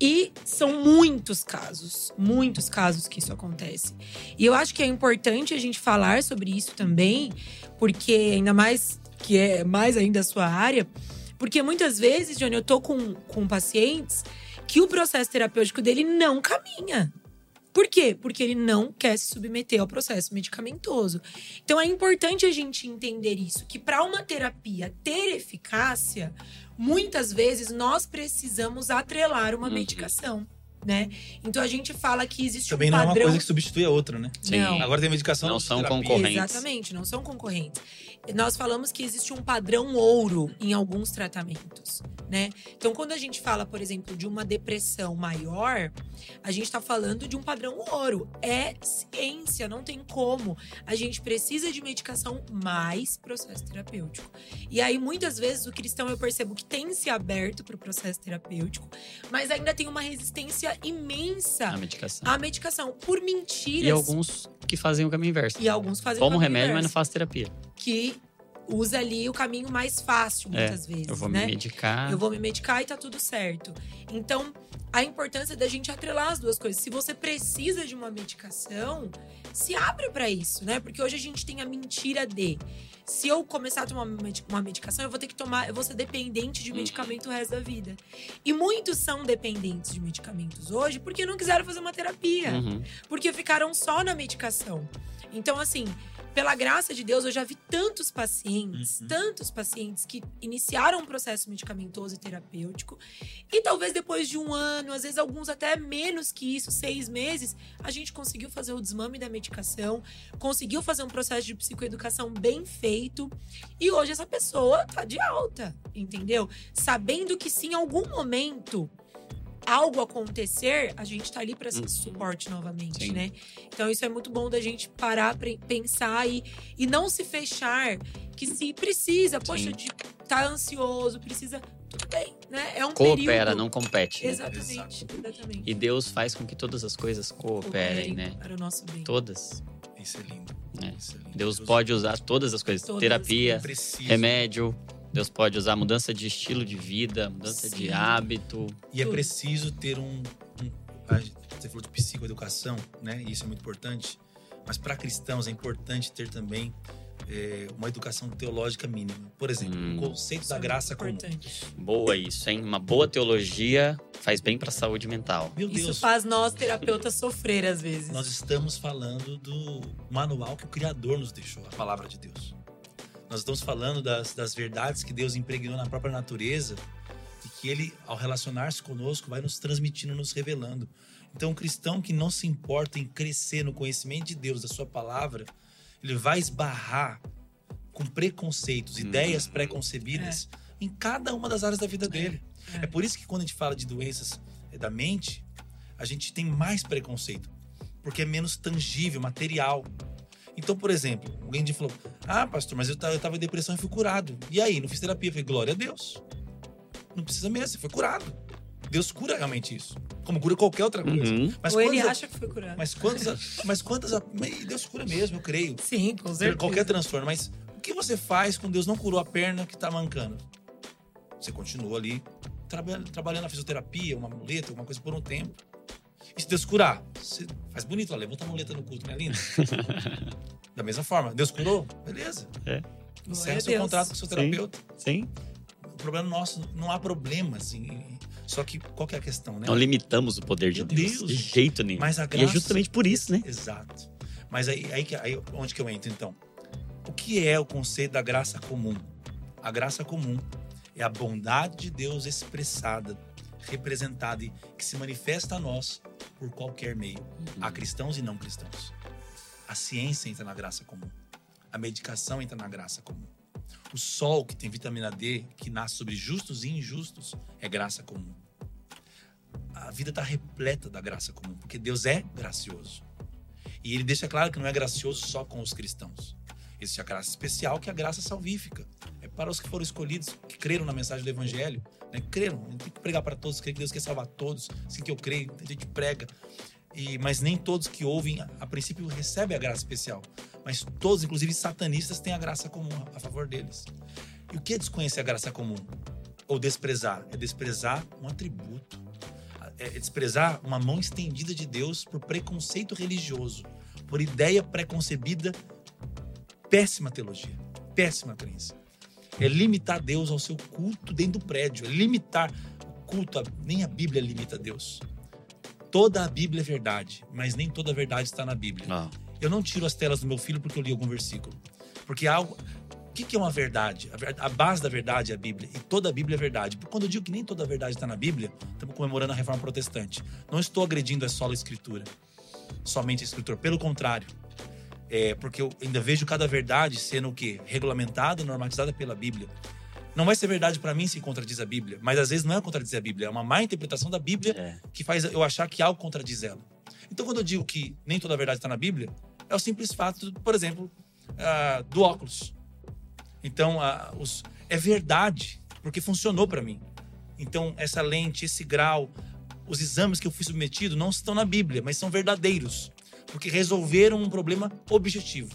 E são muitos casos, muitos casos que isso acontece. E eu acho que é importante a gente falar sobre isso também, porque ainda mais que é mais ainda a sua área, porque muitas vezes, Johnny, eu tô com, com pacientes que o processo terapêutico dele não caminha. Por quê? Porque ele não quer se submeter ao processo medicamentoso. Então é importante a gente entender isso, que para uma terapia ter eficácia, muitas vezes nós precisamos atrelar uma Uhum. medicação, né? Então a gente fala que existe Também um não é uma padrão. coisa que substitui a outra, né? Sim. Não. Agora tem medicação Não são terapia. concorrentes. Exatamente, não são concorrentes. Nós falamos que existe um padrão ouro em alguns tratamentos, né? Então, quando a gente fala, por exemplo, de uma depressão maior, a gente tá falando de um padrão ouro. É ciência, não tem como. A gente precisa de medicação mais processo terapêutico. E aí, muitas vezes, o cristão eu percebo que tem se aberto para o processo terapêutico, mas ainda tem uma resistência imensa A medicação. à medicação por mentiras. E alguns que fazem o caminho inverso. E alguns fazem Tomo o caminho remédio, mas não inverso, faço terapia. Que usa ali o caminho mais fácil, É, muitas vezes, Eu vou né? me medicar. Eu vou me medicar e tá tudo certo. Então, a importância da gente atrelar as duas coisas. Se você precisa de uma medicação, se abre pra isso, né? Porque hoje a gente tem a mentira de se eu começar a tomar uma medicação, eu vou ter que tomar, eu vou ser dependente de Uhum. medicamento o resto da vida. E muitos são dependentes de medicamentos hoje porque não quiseram fazer uma terapia Uhum. porque ficaram só na medicação. Então, assim, pela graça de Deus, eu já vi tantos pacientes, Uhum. tantos pacientes que iniciaram um processo medicamentoso e terapêutico. E talvez depois de um ano, às vezes alguns até menos que isso, seis meses, a gente conseguiu fazer o desmame da medicação, conseguiu fazer um processo de psicoeducação bem feito. E hoje essa pessoa tá de alta, entendeu? Sabendo que se em algum momento algo acontecer, a gente tá ali para ser Uhum. suporte novamente, Sim. né? Então isso é muito bom da gente parar pra pensar e, e não se fechar que se precisa, poxa, Sim. de tá ansioso, precisa, tudo bem, né? É um Coopera, período. não compete. né? Exatamente, exatamente. E Deus faz com que todas as coisas cooperem, né? Para o nosso bem. Todas. Isso é lindo. É. Isso é lindo. Deus pode usar todas as coisas. Todas as Terapia, remédio. Deus pode usar mudança de estilo de vida, mudança de Sim. hábito. E é preciso ter um, um- a Você falou de psicoeducação, né? E isso é muito importante. Mas para cristãos é importante ter também é, uma educação teológica mínima. Por exemplo, Hum. o conceito Isso da é graça comum. importante. Boa isso, hein? Uma boa teologia faz bem pra saúde mental. Meu Isso Deus, faz nós terapeutas sofrer às vezes. nós estamos falando do manual que o Criador nos deixou, a palavra de Deus. Nós estamos falando das, das verdades que Deus impregnou na própria natureza e que Ele, ao relacionar-se conosco, vai nos transmitindo, nos revelando. Então, um cristão que não se importa em crescer no conhecimento de Deus, da Sua palavra, ele vai esbarrar com preconceitos, Hum. ideias pré-concebidas em cada uma das áreas da vida dele. É. É por isso que quando a gente fala de doenças eh, da mente, a gente tem mais preconceito, porque é menos tangível, material. Então, por exemplo, alguém de falou: Ah, pastor, mas eu ta- eu tava em depressão e fui curado. E aí, não fiz terapia? Eu falei: Glória a Deus. Não precisa mesmo, você foi curado. Deus cura realmente isso. Como cura qualquer outra coisa. Uhum. Mas Ou ele quantas- acha que foi curado. Mas quantas. mas quantas. mas Deus cura mesmo, eu creio. Sim, com certeza. Qualquer transtorno. Mas o que você faz quando Deus não curou a perna que tá mancando? Você continua ali trabalhando, trabalhando na fisioterapia, uma muleta, alguma coisa por um tempo. E se Deus curar, você faz bonito, ó, levanta a muleta no culto, não é lindo? da mesma forma, Deus curou? Beleza. Glória Encerra a seu Deus. contrato com o seu Sim. terapeuta. Sim. O problema nosso, não há problema, assim. Só que qual que é a questão, né? Não limitamos o poder de Meu Deus, Deus. de jeito nenhum. Mas a E é graça- justamente por isso, né? Exato. Mas aí, aí, que- aí onde que eu entro, então? O que é o conceito da graça comum? A graça comum é a bondade de Deus expressada, representada e que se manifesta a nós por qualquer meio. Há cristãos e não cristãos. A ciência entra na graça comum. A medicação entra na graça comum. O sol, que tem vitamina D, que nasce sobre justos e injustos, é graça comum. A vida está repleta da graça comum, porque Deus é gracioso. E ele deixa claro que não é gracioso só com os cristãos. Existe a graça especial, que é a graça salvífica. É para os que foram escolhidos, que creram na mensagem do Evangelho. Né? Creram. Tem que pregar para todos, creio que Deus quer salvar todos. Assim que eu creio, a gente prega. E, mas nem todos que ouvem, a, princípio, recebem a graça especial. Mas todos, inclusive satanistas, têm a graça comum a, a favor deles. E o que é desconhecer a graça comum? Ou desprezar? É desprezar um atributo. É desprezar uma mão estendida de Deus por preconceito religioso, por ideia preconcebida, péssima teologia, péssima crença. É limitar Deus ao seu culto dentro do prédio, é limitar o culto, nem a Bíblia limita Deus. Toda a Bíblia é verdade, mas nem toda a verdade está na Bíblia. Ó, Eu não tiro as telas do meu filho porque eu li algum versículo. Porque há algo. O que é uma verdade? A base da verdade é a Bíblia. E toda a Bíblia é verdade. Quando eu digo que nem toda a verdade está na Bíblia, estamos comemorando a reforma protestante. Não estou agredindo a sola escritura. Somente a escritura. Pelo contrário. É porque eu ainda vejo cada verdade sendo o quê? Regulamentada, normatizada pela Bíblia. Não vai ser verdade para mim se contradiz a Bíblia. Mas às vezes não é contradizer a Bíblia. É uma má interpretação da Bíblia é. que faz eu achar que algo contradiz ela. Então, quando eu digo que nem toda a verdade está na Bíblia, é o simples fato, por exemplo, ah, do óculos. Então, ah, os- é verdade, porque funcionou para mim. Então, essa lente, esse grau, os exames que eu fui submetido não estão na Bíblia, mas são verdadeiros, porque resolveram um problema objetivo.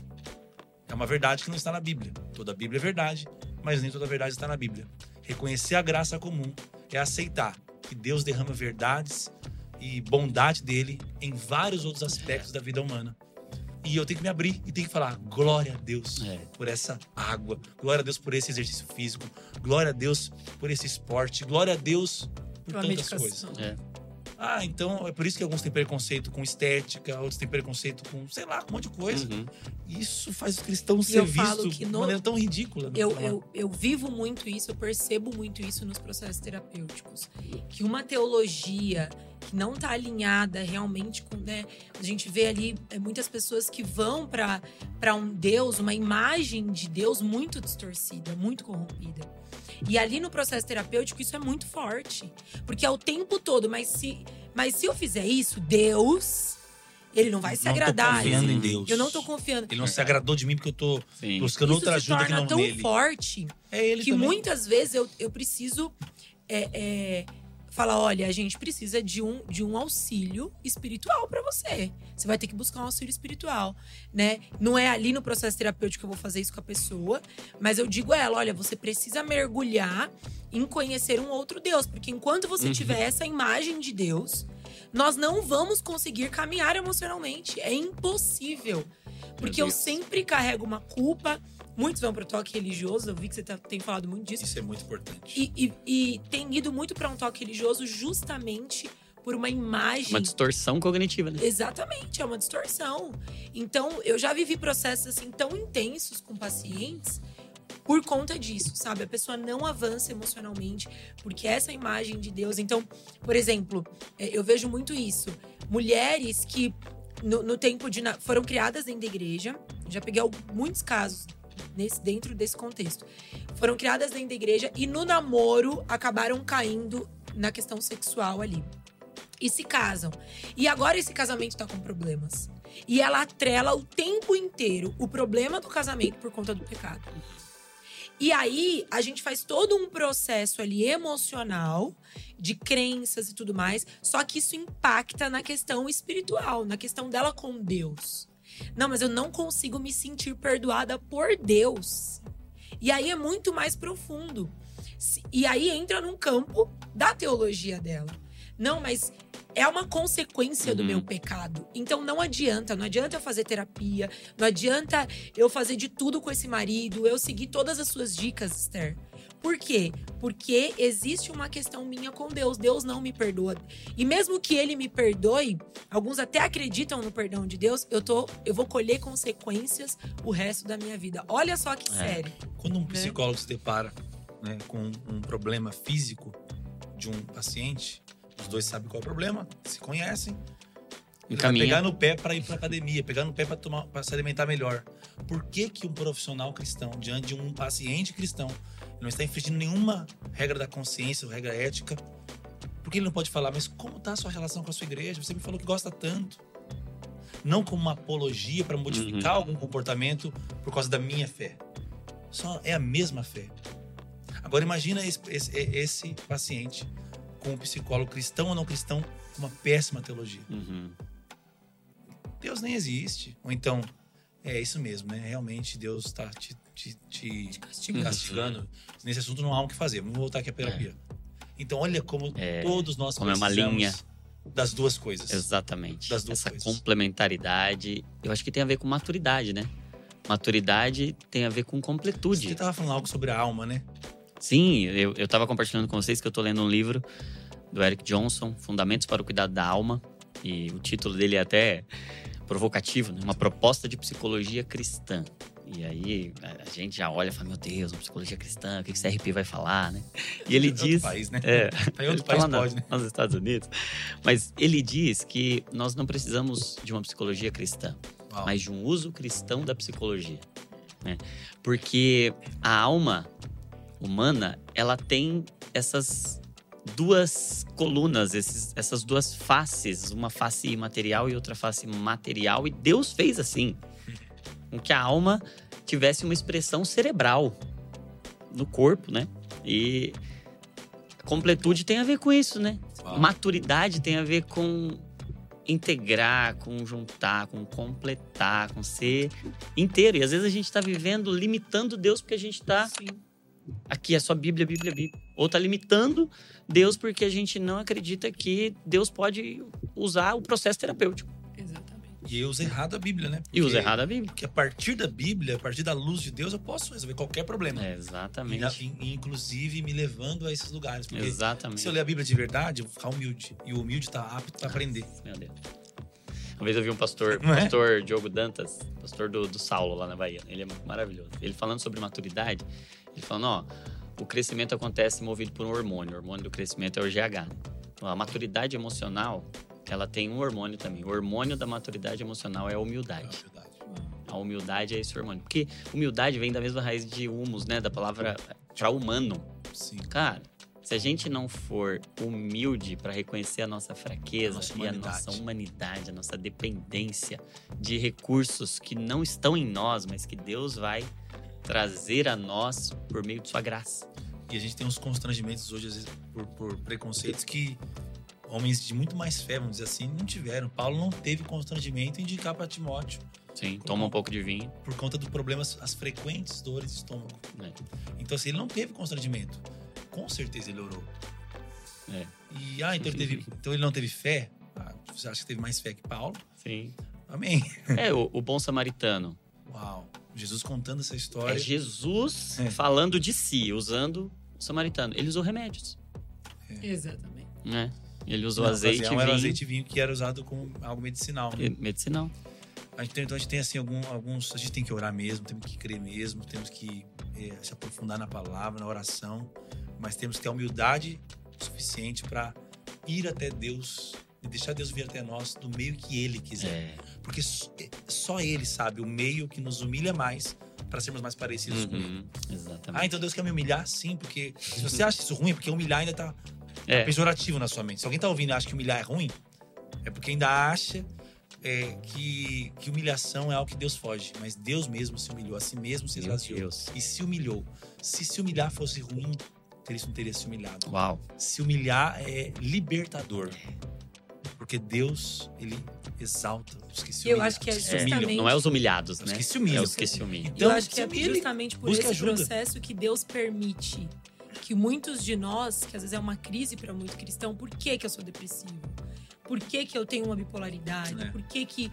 É uma verdade que não está na Bíblia. Toda a Bíblia é verdade, mas nem toda a verdade está na Bíblia. Reconhecer a graça comum é aceitar que Deus derrama verdades e bondade dele em vários outros aspectos da vida humana. E eu tenho que me abrir e tenho que falar: glória a Deus É. por essa água, glória a Deus por esse exercício físico, glória a Deus por esse esporte, glória a Deus por Pela tantas medicação. coisas. É. Ah, então é por isso que alguns têm preconceito com estética, outros têm preconceito com, sei lá, com um monte de coisa. Uhum. Isso faz os cristãos E ser vistos de no- maneira tão ridícula. né? Eu, eu, eu vivo muito isso, eu percebo muito isso nos processos terapêuticos. Que uma teologia que não está alinhada realmente com. Né, a gente vê ali é, muitas pessoas que vão para um Deus, uma imagem de Deus muito distorcida, muito corrompida. E ali no processo terapêutico isso é muito forte. Porque é o tempo todo, mas se, mas se eu fizer isso, Deus, ele não vai se não tô agradar. confiando em Sim. Deus. Eu não tô confiando. Ele não se agradou de mim porque eu tô Sim. buscando Isso outra se ajuda que não tão nele. forte É ele que também. muitas vezes eu, eu preciso é, é, falar: olha, a gente precisa de um, de um auxílio espiritual pra você. Você vai ter que buscar um auxílio espiritual, né? Não é ali no processo terapêutico que eu vou fazer isso com a pessoa, mas eu digo a ela: olha, você precisa mergulhar em conhecer um outro Deus, porque enquanto você Uhum. tiver essa imagem de Deus, nós não vamos conseguir caminhar emocionalmente. É impossível. Porque eu sempre carrego uma culpa. Muitos vão pro toque religioso, eu vi que você tá- tem falado muito disso. Isso é muito importante. E, e, e tem ido muito para um toque religioso justamente por uma imagem. Uma distorção cognitiva, né? Exatamente, é uma distorção. Então, eu já vivi processos assim tão intensos com pacientes por conta disso, sabe? A pessoa não avança emocionalmente porque essa imagem de Deus. Então, por exemplo, é, eu vejo muito isso. Mulheres que no, no tempo de foram criadas dentro da igreja, já peguei muitos casos nesse dentro desse contexto. Foram criadas dentro da igreja e no namoro acabaram caindo na questão sexual ali. E se casam. E agora esse casamento tá com problemas. E ela atrela o tempo inteiro o problema do casamento por conta do pecado. E aí, a gente faz todo um processo ali emocional, de crenças e tudo mais, só que isso impacta na questão espiritual, na questão dela com Deus. Não, mas eu não consigo me sentir perdoada por Deus. E aí é muito mais profundo. E aí entra num campo da teologia dela. Não, mas é uma consequência do Uhum. meu pecado. Então não adianta, não adianta eu fazer terapia, não adianta eu fazer de tudo com esse marido, eu seguir todas as suas dicas, Esther. Por quê? Porque existe uma questão minha com Deus. Deus não me perdoa. E mesmo que ele me perdoe, alguns até acreditam no perdão de Deus, eu tô, eu vou colher consequências o resto da minha vida. Olha só que É. sério. Quando um psicólogo se depara né, com um problema físico de um paciente, os dois sabem qual é o problema, se conhecem. Pegar no pé para ir para academia, pegar no pé para tomar, para se alimentar melhor. Por que que um profissional cristão diante de um paciente cristão ele não está infringindo nenhuma regra da consciência, ou regra ética? Por que ele não pode falar, mas como está a sua relação com a sua igreja? Você me falou que gosta tanto. Não como uma apologia para modificar algum comportamento por causa da minha fé. Só é a mesma fé. Agora imagina esse, esse, esse paciente com um psicólogo cristão ou não cristão com uma péssima teologia. Uhum. Deus nem existe. Ou então, é isso mesmo, né? Realmente Deus está te, te, te Te castigando. castigando. Nesse assunto não há o que fazer. Vamos voltar aqui à terapia. Então, olha como É, todos nós como é uma linha. das duas coisas. Exatamente. Das duas Essa coisas. complementaridade, eu acho que tem a ver com maturidade, né? Maturidade tem a ver com Você completude. estava falando algo sobre a alma, né? Sim, eu, eu tava compartilhando com vocês que eu tô lendo um livro do Eric Johnson, Fundamentos para o Cuidado da Alma. E o título dele é até provocativo, né? Uma proposta de psicologia cristã. E aí a gente já olha e fala, meu Deus, uma psicologia cristã, o que que esse RP vai falar, né? E ele É outro diz. país, né? É, Tá em outro tá país lá na- pode, né? Nos Estados Unidos. Mas ele diz que nós não precisamos de uma psicologia cristã, Uau. mas de um uso cristão da psicologia. Né? Porque a alma humana, ela tem essas duas colunas, esses- essas duas faces, uma face imaterial e outra face material, e Deus fez assim, com que a alma tivesse uma expressão cerebral no corpo, né? E completude tem a ver com isso, né? Uau. Maturidade tem a ver com integrar, com juntar, com completar, com ser inteiro. E às vezes a gente tá vivendo limitando Deus porque a gente tá Sim. aqui é só Bíblia, Bíblia, Bíblia. Ou tá limitando Deus porque a gente não acredita que Deus pode usar o processo terapêutico. E eu uso errado a Bíblia, né? E usa Porque- errado a Bíblia. Porque a partir da Bíblia, a partir da luz de Deus, eu posso resolver qualquer problema. É, exatamente. e- e, inclusive me levando a esses lugares. Porque Exatamente. se eu ler a Bíblia de verdade, eu vou ficar humilde. E o humilde tá apto para aprender. Meu Deus. Uma vez eu vi um pastor, Não é? pastor Diogo Dantas, pastor do, do Saulo lá na Bahia. Ele é maravilhoso. Ele falando sobre maturidade, ele falando, ó, o crescimento acontece movido por um hormônio. O hormônio do crescimento é o GH. Então, a maturidade emocional, ela tem um hormônio também. O hormônio da maturidade emocional é a É humildade. verdade. A humildade é esse hormônio. Porque humildade vem da mesma raiz de humus, né? Da palavra para humano. Sim. Cara, se a gente não for humilde para reconhecer a nossa fraqueza A nossa e a nossa humanidade, a nossa dependência de recursos que não estão em nós, mas que Deus vai trazer a nós por meio de sua graça. E a gente tem uns constrangimentos hoje, às vezes, por, por preconceitos que homens de muito mais fé, vamos dizer assim, não tiveram. Paulo não teve constrangimento em indicar para Timóteo Sim, toma um pouco de vinho. por conta dos problemas, as frequentes dores de estômago. né? Então, assim, ele não teve constrangimento. Com certeza ele orou. É. E, ah, então ele, teve, então ele não teve fé? Ah, você acha que teve mais fé que Paulo? Sim. Amém. É, o, o bom samaritano. Uau. Jesus contando essa É história. Jesus É. falando de si, usando o samaritano. Ele usou remédios, Exatamente. né? Ele usou Na azeite e ocasião, era vinho. azeite e vinho que era usado como algo medicinal. né? Medicinal. A gente então a gente tem assim algum- alguns. A gente tem que orar mesmo, temos que crer mesmo, temos que eh, se aprofundar na palavra, na oração, mas temos que ter a humildade suficiente para ir até Deus e deixar Deus vir até nós do meio que Ele quiser. É. Porque só- eh, só Ele sabe o meio que nos humilha mais para sermos mais parecidos com Ele. Uhum, exatamente. Ah, então Deus quer me humilhar? Sim, porque se você acha isso ruim, é porque humilhar ainda tá É. pejorativo na sua mente. Se alguém tá ouvindo e acha que humilhar é ruim, é porque ainda acha é, que, que humilhação é algo que Deus foge. Mas Deus mesmo se humilhou, a si mesmo se esvaziou. Deus. E se humilhou. Se se humilhar fosse ruim, Cristo não teria se humilhado. Uau. Se humilhar é libertador. Porque Deus, ele exalta os que se Eu humilham. acho que é os se É, justamente- não é os humilhados, Os né? que se humilham. É os que se humilham. Então, eu acho que é humilhe, justamente por esse ajuda. processo que Deus permite que muitos de nós, que às vezes é uma crise para muito cristão, por que, que eu sou depressivo? Por que, que eu tenho uma bipolaridade? É. Por que que.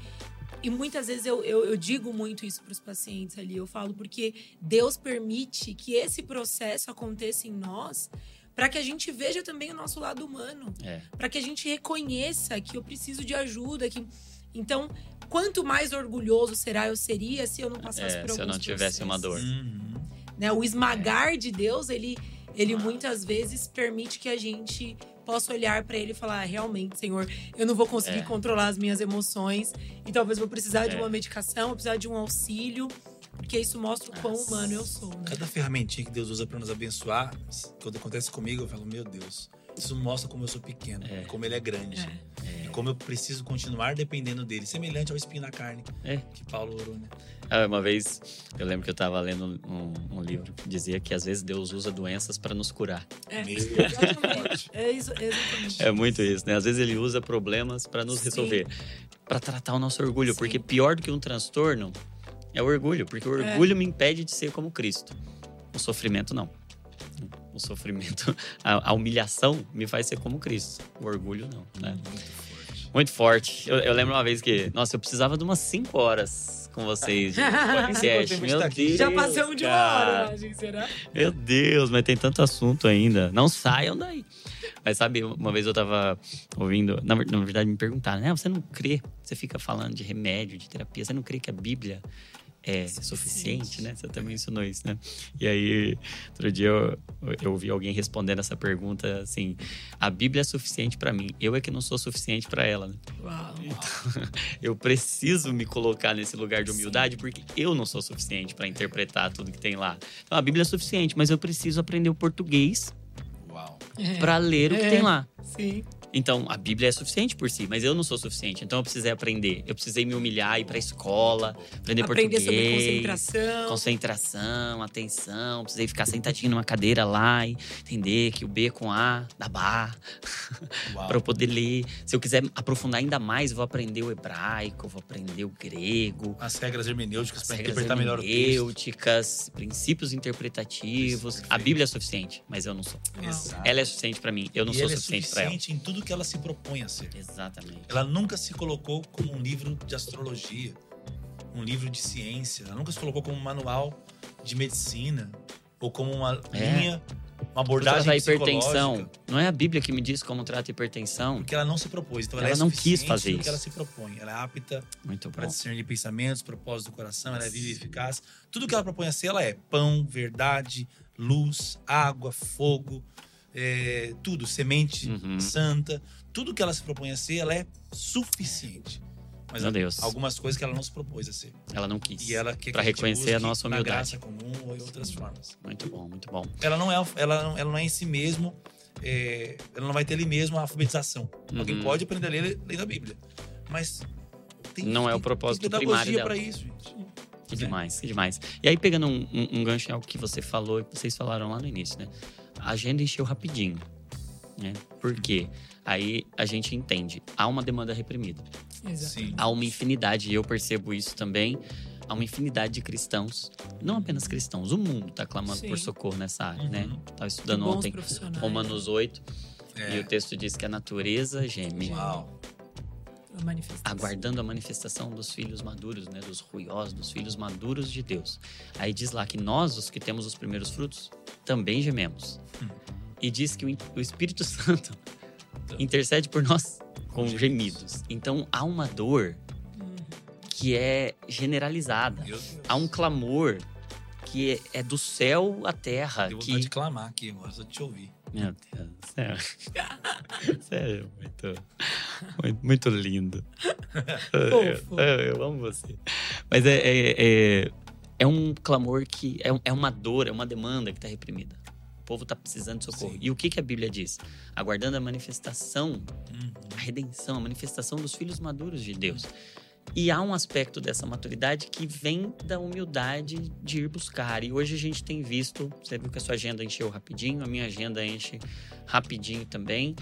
E muitas vezes eu, eu, eu digo muito isso para os pacientes ali. Eu falo porque Deus permite que esse processo aconteça em nós para que a gente veja também o nosso lado humano É. para que a gente reconheça que eu preciso de ajuda. Que... Então, quanto mais orgulhoso será eu seria se eu não passasse É, por se eu alguns não tivesse uma dor. Uhum. Né? O esmagar de Deus, ele, ele muitas vezes permite que a gente possa olhar para ele e falar: "Ah, realmente, Senhor, eu não vou conseguir É. controlar as minhas emoções e talvez vou precisar de É. uma medicação, vou precisar de um auxílio, porque isso mostra o quão Nossa. humano eu sou. Né? Cada ferramentinha que Deus usa para nos abençoar, quando acontece comigo, eu falo, meu Deus, isso mostra como eu sou pequeno, É. e como ele é grande. É. E como eu preciso continuar dependendo dele, semelhante ao espinho na carne É. que Paulo orou, né? Ah, Uma vez, eu lembro que eu tava lendo um, um livro que dizia que às vezes Deus usa doenças para nos curar. É, Meu exatamente. É isso, exatamente. É muito isso, né? Às vezes ele usa problemas para nos Sim. resolver, para tratar o nosso orgulho, Sim. porque pior do que um transtorno é o orgulho, porque o orgulho me impede de ser como Cristo. O sofrimento não. O sofrimento, a, a humilhação me faz ser como Cristo. O orgulho não, né? Muito forte. Muito forte. Eu, eu lembro uma vez que, nossa, eu precisava de umas 5 horas com vocês podcast. Meu aqui. Deus, Já passamos de uma hora, eu acho, será? Meu Deus, mas tem tanto assunto ainda. Não saiam daí. Mas sabe, uma vez eu tava ouvindo, na, ver- na verdade me perguntaram, né? Você não crê? Você fica falando de remédio, de terapia, você não crê que a Bíblia é suficiente, né? Você também ensinou isso, né? E aí, outro dia eu, eu ouvi alguém respondendo essa pergunta assim: a Bíblia é suficiente pra mim, eu é que não sou suficiente pra ela, né? Uau. Eu preciso me colocar nesse lugar de humildade porque eu não sou suficiente pra interpretar tudo que tem lá. Então a Bíblia é suficiente, mas eu preciso aprender o português. É. pra ler o que É. tem lá. Sim. Então, a Bíblia é suficiente por si, mas eu não sou suficiente. Então, eu precisei aprender. Eu precisei me humilhar, ir pra escola, aprender, Aprender sobre português. concentração. Concentração, atenção. Precisei ficar sentadinho numa cadeira lá e entender que o B com A dá bar para eu poder ler. Se eu quiser aprofundar ainda mais, eu vou aprender o hebraico, eu vou aprender o grego, As regras hermenêuticas para regras interpretar melhor o texto. hermenêuticas, princípios interpretativos. A Perfeito. Bíblia é suficiente, mas eu não sou. Exato. Ela é suficiente para mim, eu não e sou é suficiente para ela. suficiente em tudo que ela se propõe a ser. Exatamente. Ela nunca se colocou como um livro de astrologia, um livro de ciência. Ela nunca se colocou como um manual de medicina ou como uma É. linha, uma abordagem Trata a hipertensão. Não é a Bíblia que me diz como trata a hipertensão. Porque ela não se propôs. Então ela, Ela é não quis fazer no que isso. ela se propõe. Ela é apta para discernir pensamentos, propósitos do coração, ela é viva e eficaz. Tudo que ela propõe a ser, ela é pão, verdade, luz, água, fogo, é, tudo, semente Uhum. santa. Tudo que ela se propõe a ser, ela é suficiente. Mas Meu Deus. algumas coisas que ela não se propôs a ser. Ela não quis. E ela quer que reconhecer a nossa na humildade. graça comum ou em outras formas. Muito bom, muito bom. Ela não é, ela não, ela não é em si mesmo, é, ela não vai ter ali mesmo a alfabetização. Alguém Uhum. pode aprender a ler lendo a Bíblia, mas tem, Não é o tem- propósito tem primário pedagogia para isso, gente. Que É. demais, que demais. E aí, pegando um, um, um gancho em algo que você falou e vocês falaram lá no início, né? A agenda encheu rapidinho. Né? Por quê? Aí a gente entende. Há uma demanda reprimida. Exato. Há uma infinidade, e eu percebo isso também. Há uma infinidade de cristãos, não apenas cristãos, o mundo está clamando Sim. por socorro nessa área, Uhum. né? Estava estudando ontem. Romanos 8, É. e o texto diz que a natureza geme. Uau. A aguardando a manifestação dos filhos maduros, né, dos ruiosos, dos filhos maduros de Deus. Aí diz lá que nós, os que temos os primeiros frutos, também gememos. Hum. E diz que o, Espírito Santo intercede por nós com gemidos. Então há uma dor Uhum. que é generalizada. Há um clamor que é, é do céu à terra. Eu vou que de clamar aqui agora, só te ouvir. Meu Deus do céu. Sério, muito, muito, muito lindo. Fofo. Eu, eu amo você. Mas é, é, é, é um clamor que. É, é uma dor, é uma demanda que está reprimida. O povo está precisando de socorro. Sim. E o que, que a Bíblia diz? Aguardando a manifestação, Uhum. a redenção, a manifestação dos filhos maduros de Deus. E há um aspecto dessa maturidade que vem da humildade de ir buscar. E hoje a gente tem visto, você viu que a sua agenda encheu rapidinho, a minha agenda enche rapidinho também.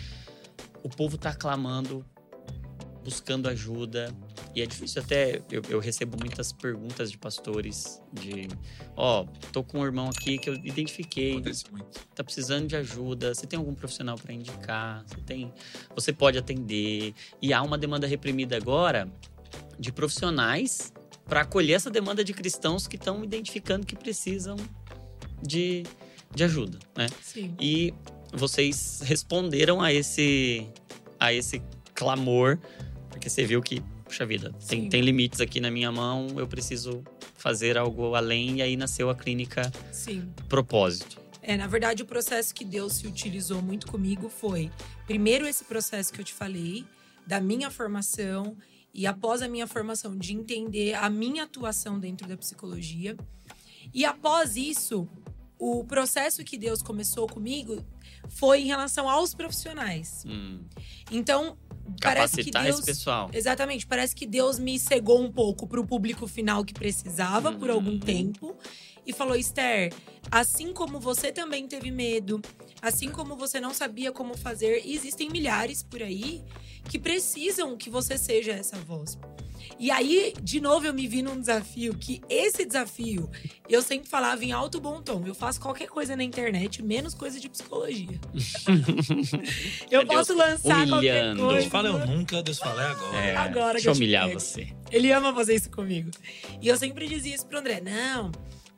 O povo está clamando, buscando ajuda. E é difícil até, eu, eu recebo muitas perguntas de pastores de, ó, tô com um irmão aqui que eu identifiquei, Acontece muito. tá precisando de ajuda, você tem algum profissional para indicar, você tem, você pode atender. E há uma demanda reprimida agora de profissionais para acolher essa demanda de cristãos que estão identificando que precisam de, de ajuda, né? Sim. E vocês responderam a esse a esse clamor, porque você viu que, puxa vida, tem, tem limites aqui na minha mão, eu preciso fazer algo além, e aí nasceu a clínica Sim. Propósito. É, na verdade, o processo que Deus se utilizou muito comigo foi, primeiro, esse processo que eu te falei, da minha formação, e após a minha formação, de entender a minha atuação dentro da psicologia. E após isso, o processo que Deus começou comigo foi em relação aos profissionais. Hum, Então, parece que capacitar Deus. esse pessoal. Exatamente, parece que Deus me cegou um pouco para o público final que precisava por Uhum. algum tempo e falou: Esther, assim como você também teve medo, assim como você não sabia como fazer, existem milhares por aí que precisam que você seja essa voz. E aí, de novo, eu me vi num desafio que esse desafio eu sempre falava em alto bom tom. Eu faço qualquer coisa na internet, menos coisa de psicologia. eu Deus posso lançar qualquer humilhando. coisa. Deus fala eu nunca, Deus fala é agora. É, Agora que deixa eu eu te humilhar pego. você. Ele ama fazer isso comigo. E eu sempre dizia isso pro André: não,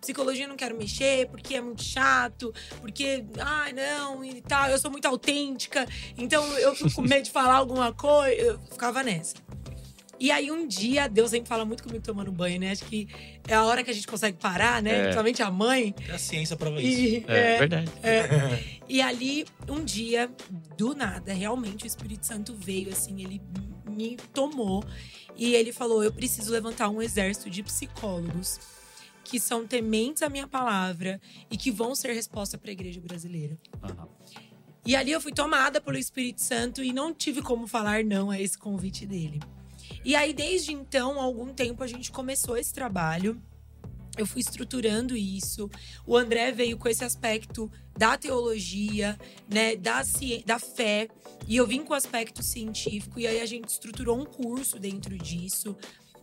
psicologia eu não quero mexer, porque é muito chato, porque, ai, não, e tal, eu sou muito autêntica, então eu fico com medo de falar alguma coisa. Eu ficava nessa. E aí, um dia, Deus sempre fala muito comigo tomando banho, né? Acho que é a hora que a gente consegue parar, né? É. Principalmente a mãe. É a ciência prova isso. E, É, é, verdade. e ali, um dia, do nada, realmente o Espírito Santo veio, assim, ele me tomou e ele falou: Eu preciso levantar um exército de psicólogos que são tementes à minha palavra e que vão ser resposta para a igreja brasileira. Aham. E ali eu fui tomada pelo Espírito Santo e não tive como falar não a esse convite dele. E aí, desde então, algum tempo, a gente começou esse trabalho. Eu fui estruturando isso. O André veio com esse aspecto da teologia, né, da, da fé. E eu vim com o aspecto científico. E aí a gente estruturou um curso dentro disso.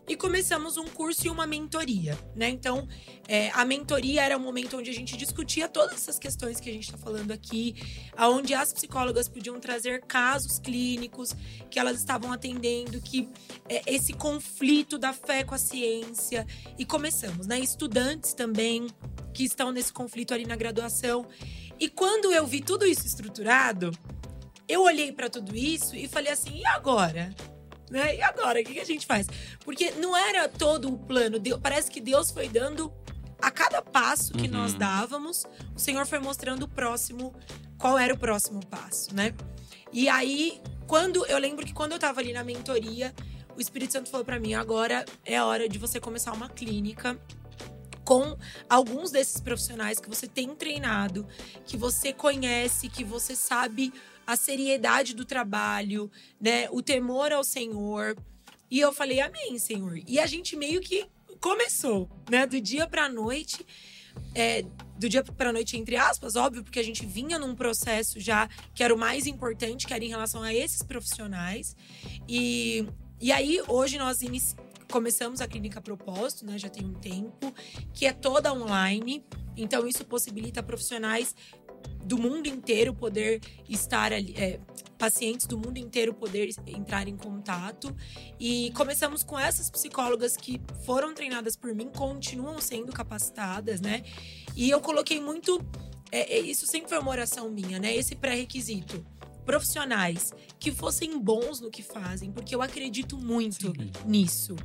E começamos um curso e uma mentoria, né? Então, é, a mentoria era um momento onde a gente discutia todas essas questões que a gente está falando aqui, aonde as psicólogas podiam trazer casos clínicos que elas estavam atendendo, que é, esse conflito da fé com a ciência e começamos, né? Estudantes também que estão nesse conflito ali na graduação. E quando eu vi tudo isso estruturado, eu olhei para tudo isso e falei assim: e agora? Né? E agora? O que, a gente faz? Porque não era todo o plano. Deus, parece que Deus foi dando a cada passo que uhum. nós dávamos, o Senhor foi mostrando o próximo, qual era o próximo passo, né? E aí, quando eu lembro que quando eu tava ali na mentoria, o Espírito Santo falou para mim: agora é a hora de você começar uma clínica com alguns desses profissionais que você tem treinado, que você conhece, que você sabe a seriedade do trabalho, né? O temor ao Senhor. E eu falei, amém, Senhor. E a gente meio que começou, né? Do dia pra noite. É, do dia para noite, entre aspas, óbvio, porque a gente vinha num processo já que era o mais importante, que era em relação a esses profissionais. E, e aí, hoje, nós começamos a clínica Propósito, né? Já tem um tempo, que é toda online. Então, isso possibilita profissionais do mundo inteiro poder estar ali, é, pacientes do mundo inteiro poder entrar em contato. E começamos com essas psicólogas que foram treinadas por mim, continuam sendo capacitadas, né? E eu coloquei muito. É, é, isso sempre foi uma oração minha, né? Esse pré-requisito profissionais que fossem bons no que fazem, porque eu acredito muito Sim. nisso.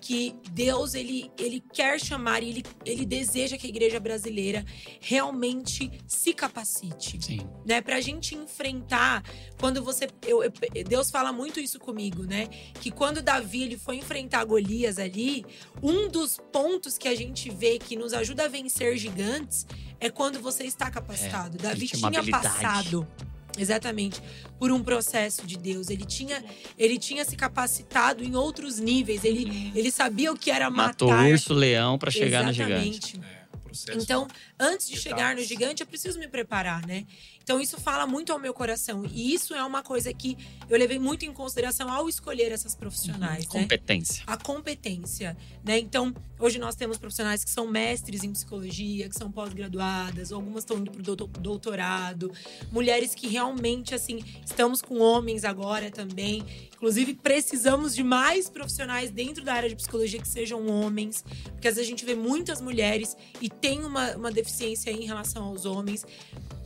Que Deus, ele, ele quer chamar e ele, ele deseja que a igreja brasileira realmente se capacite. Sim. Né? Pra gente enfrentar, quando você. Eu, eu, Deus fala muito isso comigo, né? Que quando Davi ele foi enfrentar Golias ali, um dos pontos que a gente vê que nos ajuda a vencer gigantes é quando você está capacitado. É, Davi tinha passado Exatamente, por um processo de Deus. Ele tinha, ele tinha se capacitado em outros níveis. Ele, ele sabia o que era matar. Matou urso, leão para chegar Exatamente. no gigante. É, então, antes de chegar no gigante, eu preciso me preparar, né? Então isso fala muito ao meu coração e isso é uma coisa que eu levei muito em consideração ao escolher essas profissionais. Uhum. Né? Competência. A competência, né? Então hoje nós temos profissionais que são mestres em psicologia, que são pós-graduadas, algumas estão indo para o doutorado, mulheres que realmente assim estamos com homens agora também. Inclusive precisamos de mais profissionais dentro da área de psicologia que sejam homens, porque às vezes a gente vê muitas mulheres e tem uma, uma deficiência em relação aos homens.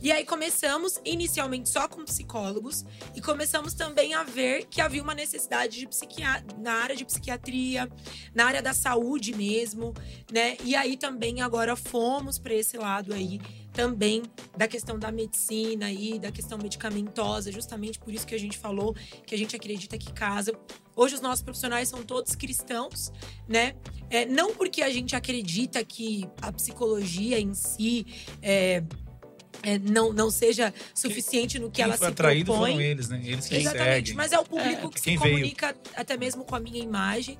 E aí começamos inicialmente só com psicólogos e começamos também a ver que havia uma necessidade de psiquiatra na área de psiquiatria, na área da saúde mesmo, né? E aí também agora fomos para esse lado aí também da questão da medicina e da questão medicamentosa, justamente por isso que a gente falou que a gente acredita que casa. Hoje os nossos profissionais são todos cristãos, né? É, não porque a gente acredita que a psicologia em si é, é, não, não seja suficiente no que ela se atraído propõe. foram eles, né? Eles que Exatamente, seguem. mas é o público é, que se veio. comunica até mesmo com a minha imagem.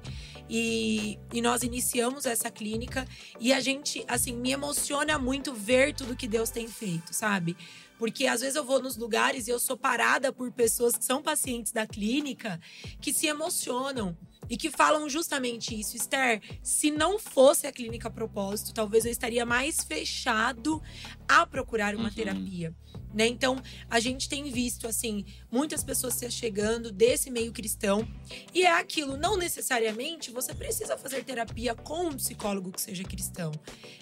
E, e nós iniciamos essa clínica e a gente, assim, me emociona muito ver tudo que Deus tem feito, sabe? Porque às vezes eu vou nos lugares e eu sou parada por pessoas que são pacientes da clínica que se emocionam e que falam justamente isso. Esther, se não fosse a clínica propósito, talvez eu estaria mais fechado a procurar uma uhum. terapia. Né? Então, a gente tem visto assim muitas pessoas se chegando desse meio cristão e é aquilo, não necessariamente você precisa fazer terapia com um psicólogo que seja cristão,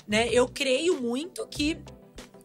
né? Eu creio muito que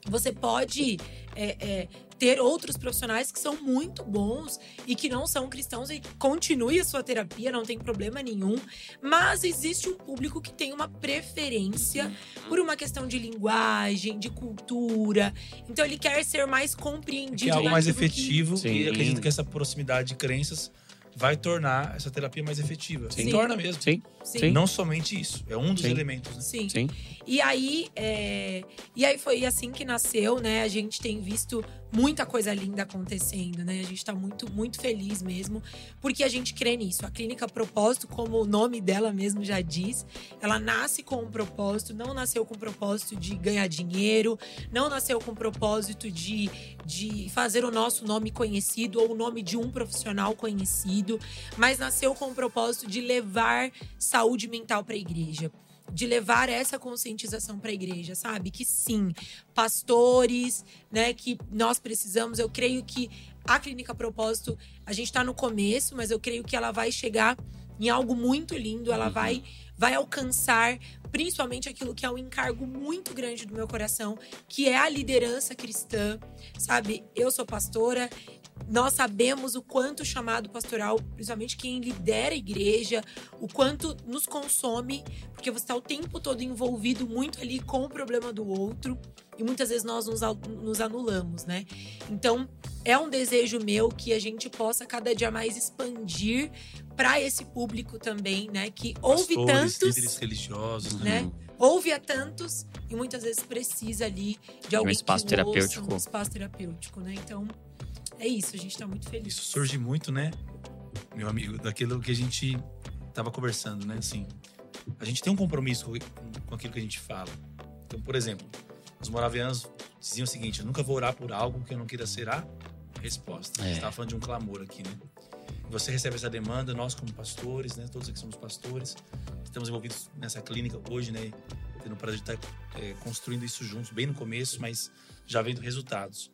você pode é, é, ter outros profissionais que são muito bons e que não são cristãos e continue a sua terapia, não tem problema nenhum. Mas existe um público que tem uma preferência por uma questão de linguagem, de cultura. Então ele quer ser mais compreendido. Que é algo mais efetivo que... e acredito que essa proximidade de crenças vai tornar essa terapia mais efetiva. Sim. Torna mesmo. Sim. Sim. Não somente isso, é um dos Sim. elementos. Né? Sim. Sim. E aí, é... e aí foi assim que nasceu, né? A gente tem visto muita coisa linda acontecendo, né? A gente tá muito, muito feliz mesmo, porque a gente crê nisso. A clínica Propósito, como o nome dela mesmo já diz, ela nasce com um propósito, não nasceu com o propósito de ganhar dinheiro, não nasceu com o propósito de, de fazer o nosso nome conhecido ou o nome de um profissional conhecido, mas nasceu com o propósito de levar saúde mental para a igreja de levar essa conscientização para a igreja, sabe? Que sim, pastores, né, que nós precisamos. Eu creio que a clínica propósito, a gente está no começo, mas eu creio que ela vai chegar em algo muito lindo, ela uhum. vai vai alcançar principalmente aquilo que é um encargo muito grande do meu coração, que é a liderança cristã, sabe? Eu sou pastora, nós sabemos o quanto o chamado pastoral, principalmente quem lidera a igreja, o quanto nos consome, porque você está o tempo todo envolvido muito ali com o problema do outro e muitas vezes nós nos, nos anulamos, né? Então, é um desejo meu que a gente possa cada dia mais expandir para esse público também, né? Que Pastores, ouve tantos. líderes religiosos, né? Uhum. Ouve a tantos e muitas vezes precisa ali de alguém um espaço que terapêutico. Ouça, um espaço terapêutico, né? Então, é isso, a gente tá muito feliz. Isso surge muito, né, meu amigo, daquilo que a gente tava conversando, né? Assim, a gente tem um compromisso com, com aquilo que a gente fala. Então, por exemplo, os moravianos diziam o seguinte: eu nunca vou orar por algo que eu não queira ser a resposta. É. A gente estava falando de um clamor aqui, né? Você recebe essa demanda, nós como pastores, né? Todos aqui somos pastores, estamos envolvidos nessa clínica hoje, né? Tendo o prazer de estar é, construindo isso juntos, bem no começo, mas já vendo resultados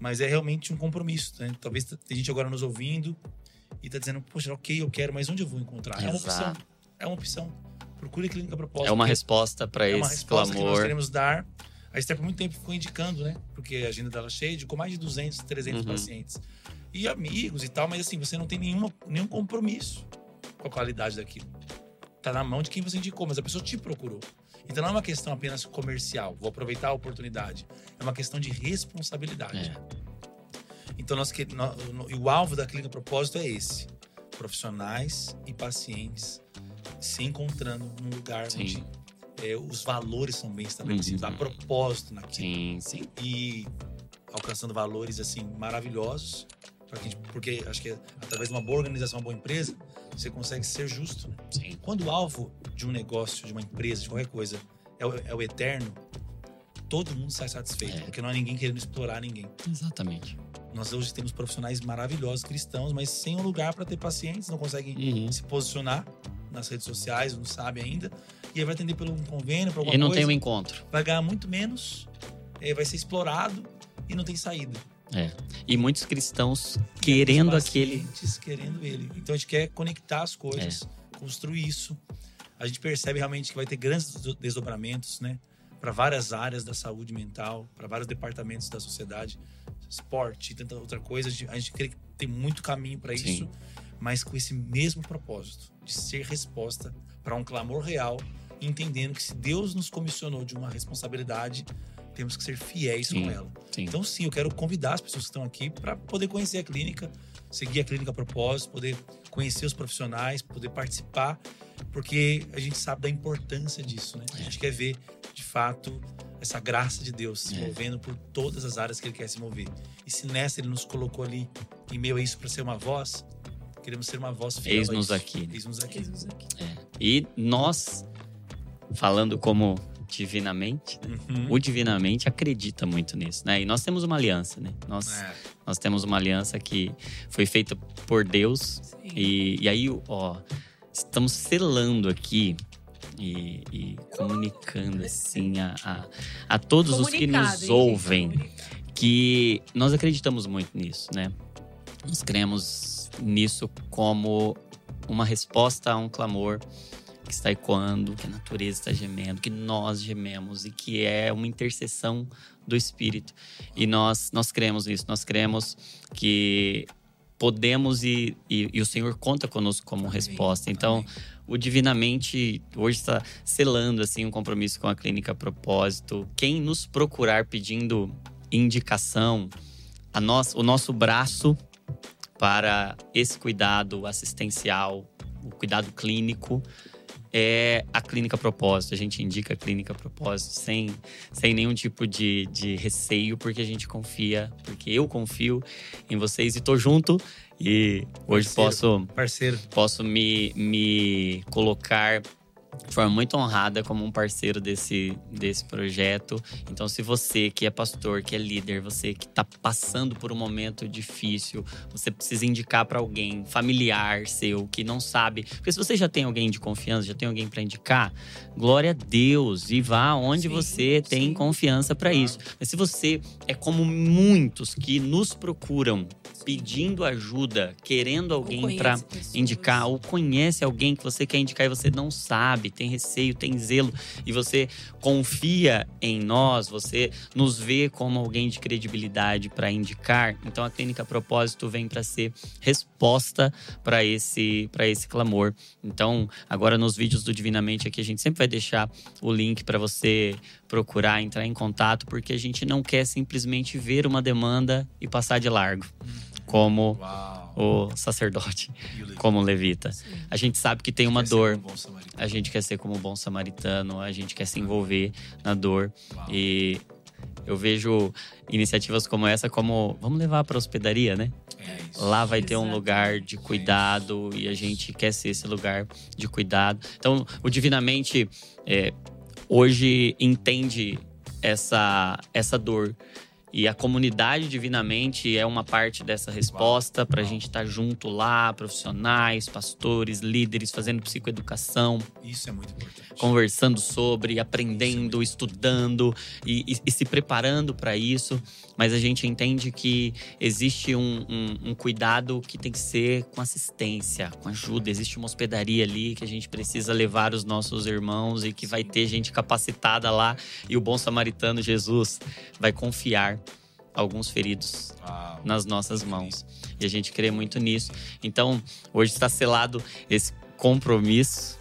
mas é realmente um compromisso. Né? Talvez tem gente agora nos ouvindo e está dizendo, poxa, ok, eu quero, mas onde eu vou encontrar? É uma opção. É uma opção. Procure a clínica proposta. É uma resposta para é esse uma resposta clamor. que nós queremos dar. A Esther por muito tempo ficou indicando, né? Porque a agenda dela é cheia, com mais de 200, 300 uhum. pacientes. E amigos e tal, mas assim, você não tem nenhuma, nenhum compromisso com a qualidade daquilo. Tá na mão de quem você indicou, mas a pessoa te procurou. Então não é uma questão apenas comercial, vou aproveitar a oportunidade. É uma questão de responsabilidade. É. Então nós, o alvo da clínica propósito é esse: profissionais e pacientes se encontrando num lugar sim. onde é, os valores são bem estabelecidos, uhum. há propósito naquilo. Sim, sim. E alcançando valores assim maravilhosos Gente, porque acho que através de uma boa organização, uma boa empresa, você consegue ser justo. Né? Sim. Quando o alvo de um negócio, de uma empresa, de qualquer coisa, é o, é o eterno, todo mundo sai satisfeito, é. porque não há ninguém querendo explorar ninguém. Exatamente. Nós hoje temos profissionais maravilhosos cristãos, mas sem um lugar para ter pacientes, não conseguem uhum. se posicionar nas redes sociais, não sabe ainda. E aí vai atender pelo um convênio, por alguma E não coisa, tem um encontro. Vai ganhar muito menos, vai ser explorado e não tem saída. É. E muitos cristãos e querendo aquele. querendo ele. Então a gente quer conectar as coisas, é. construir isso. A gente percebe realmente que vai ter grandes desdobramentos, né? Para várias áreas da saúde mental, para vários departamentos da sociedade, esporte e tanta outra coisa. A gente, a gente crê que tem muito caminho para isso, mas com esse mesmo propósito de ser resposta para um clamor real, entendendo que se Deus nos comissionou de uma responsabilidade, temos que ser fiéis sim, com ela. Sim. Então, sim, eu quero convidar as pessoas que estão aqui para poder conhecer a clínica, seguir a clínica a propósito, poder conhecer os profissionais, poder participar, porque a gente sabe da importância disso, né? A gente quer ver, de fato, essa graça de Deus se é. movendo por todas as áreas que Ele quer se mover. E se nessa Ele nos colocou ali, em meio a isso, para ser uma voz, queremos ser uma voz fiel. Eis-nos aqui. Eis-nos aqui. Eis aqui. É. E nós, falando como divinamente, né? uhum. o divinamente acredita muito nisso, né? E nós temos uma aliança, né? Nós, é. nós temos uma aliança que foi feita por Deus e, e, aí, ó, estamos selando aqui e, e comunicando assim a, a, a todos os que nos ouvem que nós acreditamos muito nisso, né? Nós cremos nisso como uma resposta a um clamor que está ecoando, que a natureza está gemendo, que nós gememos e que é uma intercessão do Espírito. E nós, nós cremos nisso, nós cremos que podemos e, e, e o Senhor conta conosco como Amém. resposta. Então, Amém. o Divinamente hoje está selando assim um compromisso com a Clínica Propósito. Quem nos procurar pedindo indicação, a nós, o nosso braço para esse cuidado assistencial, o cuidado clínico, é a clínica propósito. A gente indica a clínica propósito sem, sem nenhum tipo de, de receio, porque a gente confia, porque eu confio em vocês e tô junto. E hoje parceiro, posso parceiro. posso me, me colocar de forma muito honrada como um parceiro desse, desse projeto. Então, se você que é pastor, que é líder, você que está passando por um momento difícil, você precisa indicar para alguém familiar seu que não sabe. Porque se você já tem alguém de confiança, já tem alguém para indicar, glória a Deus e vá onde sim, você tem sim. confiança para claro. isso. Mas se você é como muitos que nos procuram pedindo ajuda, querendo alguém para indicar, ou conhece alguém que você quer indicar e você não sabe, tem receio, tem zelo, e você confia em nós, você nos vê como alguém de credibilidade para indicar. Então a clínica Propósito vem para ser resposta para esse para esse clamor. Então, agora nos vídeos do Divinamente aqui a gente sempre vai deixar o link para você procurar entrar em contato, porque a gente não quer simplesmente ver uma demanda e passar de largo como Uau. o sacerdote, como o levita. Sim. A gente sabe que tem uma dor. Um a gente quer ser como um bom samaritano, a gente quer se envolver na dor. Uau. E eu vejo iniciativas como essa como vamos levar para a hospedaria, né? É Lá vai ter um lugar de cuidado e a gente quer ser esse lugar de cuidado. Então, o Divinamente é, hoje entende essa, essa dor e a comunidade divinamente é uma parte dessa resposta para a gente estar tá junto lá, profissionais, pastores, líderes, fazendo psicoeducação. Isso é muito importante. Conversando sobre, aprendendo, é estudando e, e, e, se preparando para isso. Mas a gente entende que existe um, um, um cuidado que tem que ser com assistência, com ajuda. Existe uma hospedaria ali que a gente precisa levar os nossos irmãos e que vai ter gente capacitada lá. E o bom samaritano Jesus vai confiar alguns feridos Uau. nas nossas mãos. E a gente crê muito nisso. Então, hoje está selado esse compromisso.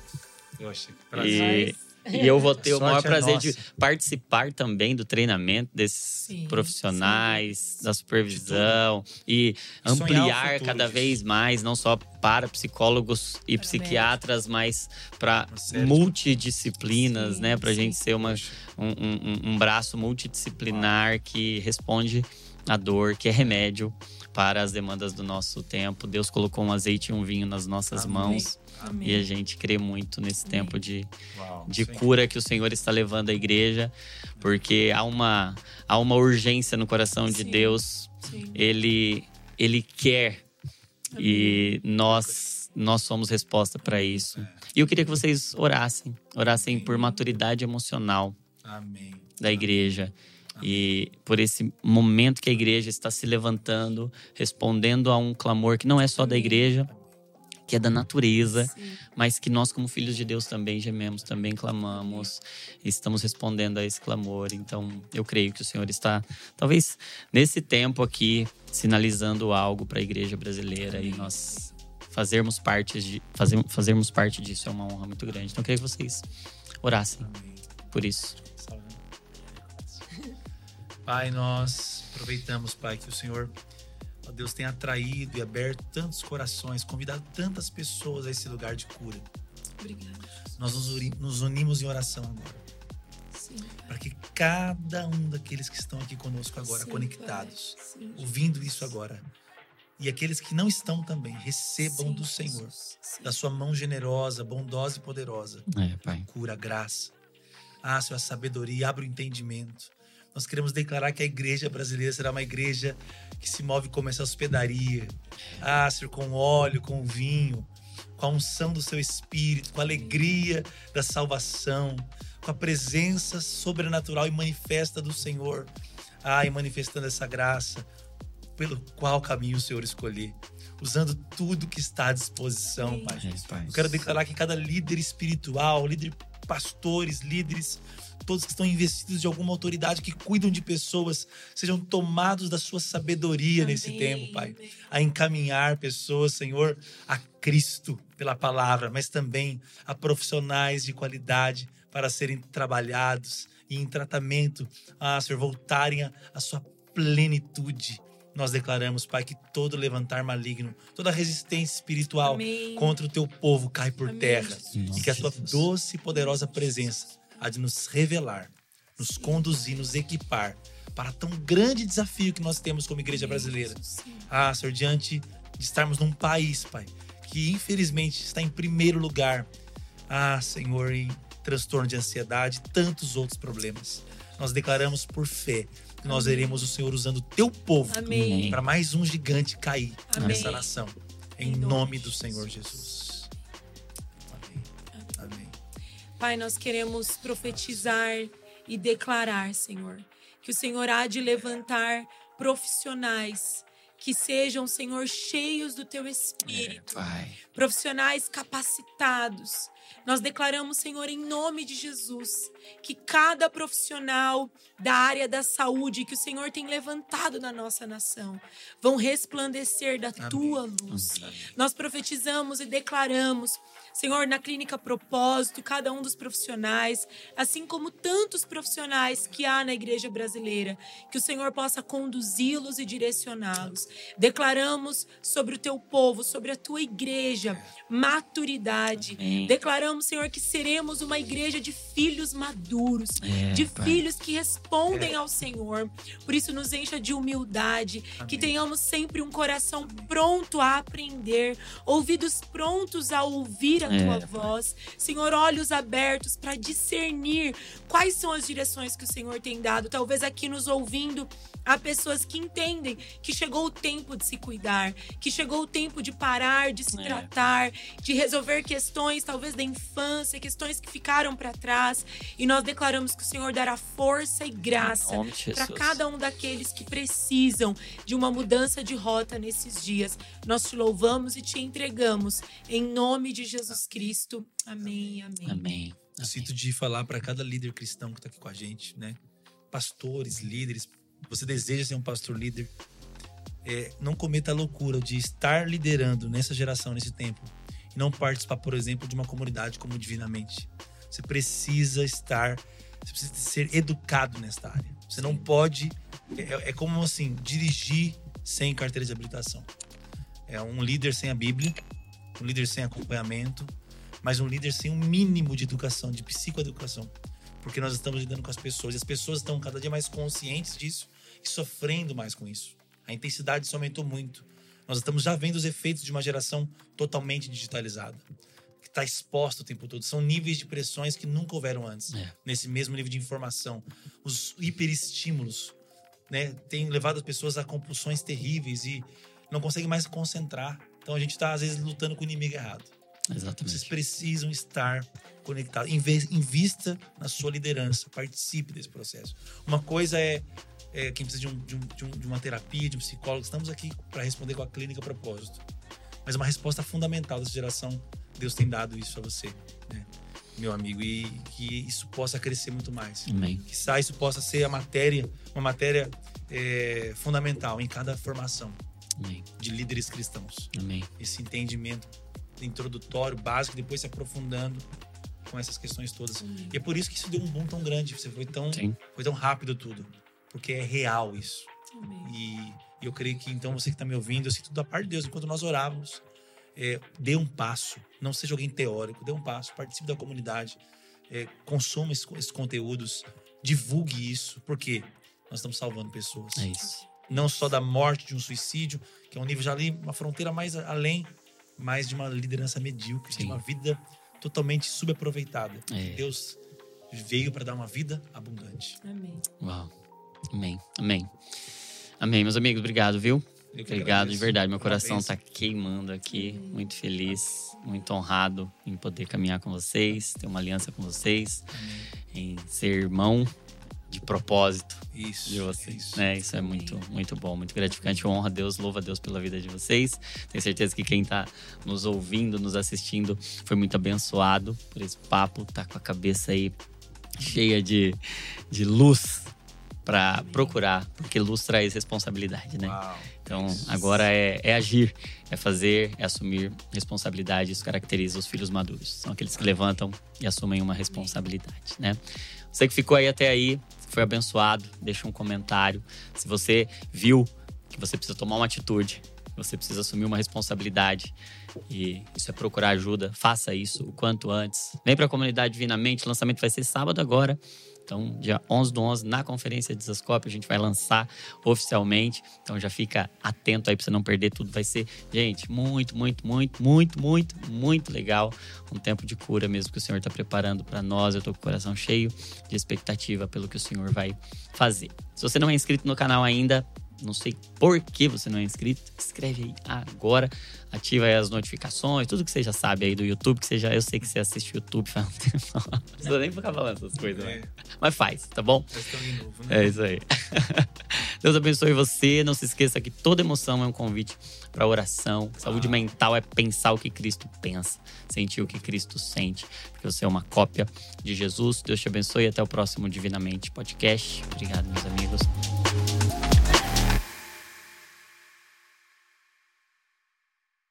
Poxa, que prazer. E e eu vou ter o maior é prazer de participar também do treinamento desses sim, profissionais, sim. da supervisão e ampliar futuro, cada vez mais, não só para psicólogos e para psiquiatras, mas para multidisciplinas, sim, né? Para a gente ser uma, um, um, um braço multidisciplinar que responde à dor, que é remédio para as demandas do nosso tempo. Deus colocou um azeite e um vinho nas nossas Amém. mãos Amém. E a gente crê muito nesse Amém. tempo de, Uau, de cura que o Senhor está levando a igreja, porque há uma, há uma urgência no coração sim. de Deus. Sim. Ele, ele quer Amém. e nós, nós somos resposta para isso. É. E eu queria que vocês orassem, orassem por maturidade emocional da igreja. E por esse momento que a igreja está se levantando, respondendo a um clamor que não é só da igreja, que é da natureza, Sim. mas que nós, como filhos de Deus, também gememos, também clamamos, estamos respondendo a esse clamor. Então, eu creio que o Senhor está, talvez, nesse tempo aqui, sinalizando algo para a igreja brasileira Amém. e nós fazermos parte, de, fazer, fazermos parte disso é uma honra muito grande. Então, eu queria que vocês orassem Amém. por isso. Pai, nós aproveitamos, Pai, que o Senhor ó Deus, tem atraído e aberto tantos corações, convidado tantas pessoas a esse lugar de cura. Obrigada. Nós nos unimos em oração agora. Para que cada um daqueles que estão aqui conosco agora, Sim, conectados, Sim, ouvindo isso agora, e aqueles que não estão também, recebam Sim, do Senhor, da sua mão generosa, bondosa e poderosa, é, cura, graça. Ah, sua sabedoria, abre o entendimento nós queremos declarar que a igreja brasileira será uma igreja que se move como essa hospedaria. Ah, Senhor, com óleo, com vinho, com a unção do seu espírito, com a alegria da salvação, com a presença sobrenatural e manifesta do Senhor. Ah, e manifestando essa graça, pelo qual caminho o Senhor escolher usando tudo que está à disposição, Pai. Eu quero declarar que cada líder espiritual, líder pastores, líderes, todos que estão investidos de alguma autoridade que cuidam de pessoas, sejam tomados da sua sabedoria Amém. nesse tempo, Pai. A encaminhar pessoas, Senhor, a Cristo pela palavra, mas também a profissionais de qualidade para serem trabalhados e em tratamento, a Senhor, voltarem à sua plenitude. Nós declaramos, Pai, que todo levantar maligno, toda resistência espiritual Amém. contra o teu povo cai por Amém. terra. Nossa, e que a tua Jesus. doce e poderosa presença há de nos revelar, nos conduzir, nos equipar para tão grande desafio que nós temos como igreja brasileira. Ah, Senhor, diante de estarmos num país, Pai, que infelizmente está em primeiro lugar Ah, Senhor, em transtorno de ansiedade, tantos outros problemas. Nós declaramos por fé que nós veremos o Senhor usando o teu povo para mais um gigante cair Amém. nessa nação. Em, Em nome, nome do Senhor Jesus. Pai, nós queremos profetizar e declarar, Senhor, que o Senhor há de levantar profissionais que sejam, Senhor, cheios do teu espírito, Pai. profissionais capacitados. Nós declaramos, Senhor, em nome de Jesus, que cada profissional da área da saúde que o Senhor tem levantado na nossa nação vão resplandecer da tua luz. Nós profetizamos e declaramos, Senhor, na clínica Propósito, cada um dos profissionais, assim como tantos profissionais que há na igreja brasileira, que o Senhor possa conduzi-los e direcioná-los. Declaramos sobre o teu povo, sobre a tua igreja, maturidade. Amém. Declaramos, Senhor, que seremos uma igreja de filhos maduros, É, de Pai. filhos que respondem ao Senhor. Por isso, nos encha de humildade, que Amém. tenhamos sempre um coração pronto a aprender, ouvidos prontos a ouvir a É, tua voz. Senhor, olhos abertos para discernir quais são as direções que o Senhor tem dado. Talvez aqui nos ouvindo. Há pessoas que entendem que chegou o tempo de se cuidar, que chegou o tempo de parar, de se É. tratar, de resolver questões, talvez da infância, questões que ficaram para trás. E nós declaramos que o Senhor dará força e graça para cada um daqueles que precisam de uma mudança de rota nesses dias. Nós te louvamos e te entregamos em nome de Jesus Cristo. Amém, amém. Amém. Eu sinto de falar para cada líder cristão que está aqui com a gente, né? Pastores, líderes. Você deseja ser um pastor líder? É, não cometa a loucura de estar liderando nessa geração, nesse tempo, e não participar, por exemplo, de uma comunidade como Divinamente. Você precisa estar, você precisa ser educado nesta área. Você não pode. É, é como assim, dirigir sem carteira de habilitação. É um líder sem a Bíblia, um líder sem acompanhamento, mas um líder sem um mínimo de educação, de psicoeducação. Porque nós estamos lidando com as pessoas e as pessoas estão cada dia mais conscientes disso e sofrendo mais com isso. A intensidade disso aumentou muito. Nós estamos já vendo os efeitos de uma geração totalmente digitalizada, que está exposta o tempo todo. São níveis de pressões que nunca houveram antes, É. nesse mesmo nível de informação. Os hiperestímulos né, têm levado as pessoas a compulsões terríveis e não conseguem mais se concentrar. Então a gente está, às vezes, lutando com o inimigo errado. Vocês Exatamente. precisam estar conectados. Invista na sua liderança, participe desse processo. Uma coisa é, é quem precisa de, um- de um- de um- uma terapia, de um psicólogo. Estamos aqui para responder com a clínica propósito. Mas uma resposta fundamental dessa geração, Deus tem dado isso a você, né, meu amigo, e que isso possa crescer muito mais. Amém. Que isso possa ser a matéria, uma matéria é, fundamental em cada formação Amém. de líderes cristãos Amém. esse entendimento introdutório, básico, depois se aprofundando com essas questões todas. E é por isso que isso deu um boom tão grande, você foi tão, Sim. foi tão rápido tudo, porque é real isso. Amém. E, e eu creio que então você que está me ouvindo, eu sinto da parte de Deus, enquanto nós orávamos, é, dê um passo, não seja alguém teórico, dê um passo, participe da comunidade, é, consuma esses, esses conteúdos, divulgue isso, porque nós estamos salvando pessoas É isso. não só da morte de um suicídio, que é um nível já ali, uma fronteira mais além, mas de uma liderança medíocre, Sim. de uma vida totalmente subaproveitada. É. Deus veio para dar uma vida abundante. Amém. Uau. Amém. Amém. Amém, meus amigos. Obrigado, viu? Obrigado, de verdade. Meu coração Parabéns. tá queimando aqui. Muito feliz, muito honrado em poder caminhar com vocês, ter uma aliança com vocês, em ser irmão de propósito Isso. de vocês. isso. Né? Isso é muito, muito bom, muito gratificante. Eu honro a Deus, louvo a Deus pela vida de vocês. Tenho certeza que quem tá nos ouvindo, nos assistindo, foi muito abençoado por esse papo. Tá com a cabeça aí cheia de, de luz para procurar, porque luz traz responsabilidade, né? Uau. Então, agora é, é agir, é fazer, é assumir responsabilidade. Isso caracteriza os filhos maduros. São aqueles que levantam e assumem uma responsabilidade, né? Você que ficou aí até aí, foi abençoado, deixa um comentário. Se você viu que você precisa tomar uma atitude, Você precisa assumir uma responsabilidade e isso é procurar ajuda. Faça isso o quanto antes. Vem para a comunidade Divinamente. O lançamento vai ser sábado agora. Então, dia 11 do 11, na conferência de Zascope, a gente vai lançar oficialmente. Então, já fica atento aí para você não perder tudo. Vai ser, gente, muito, muito, muito, muito, muito, muito legal. Um tempo de cura mesmo que o Senhor está preparando para nós. Eu estou com o coração cheio de expectativa pelo que o Senhor vai fazer. Se você não é inscrito no canal ainda, não sei por que você não é inscrito, escreve aí agora, ativa aí as notificações, tudo que você já sabe aí do YouTube, que você já, eu sei que você assiste YouTube faz um tempo. Não precisa nem ficar falando essas coisas, né? Mas faz, tá bom? Novo, né? É isso aí. Deus abençoe você. Não se esqueça que toda emoção é um convite para oração. Saúde ah. mental é pensar o que Cristo pensa, sentir o que Cristo sente, porque você é uma cópia de Jesus. Deus te abençoe e até o próximo Divinamente Podcast. Obrigado, meus amigos.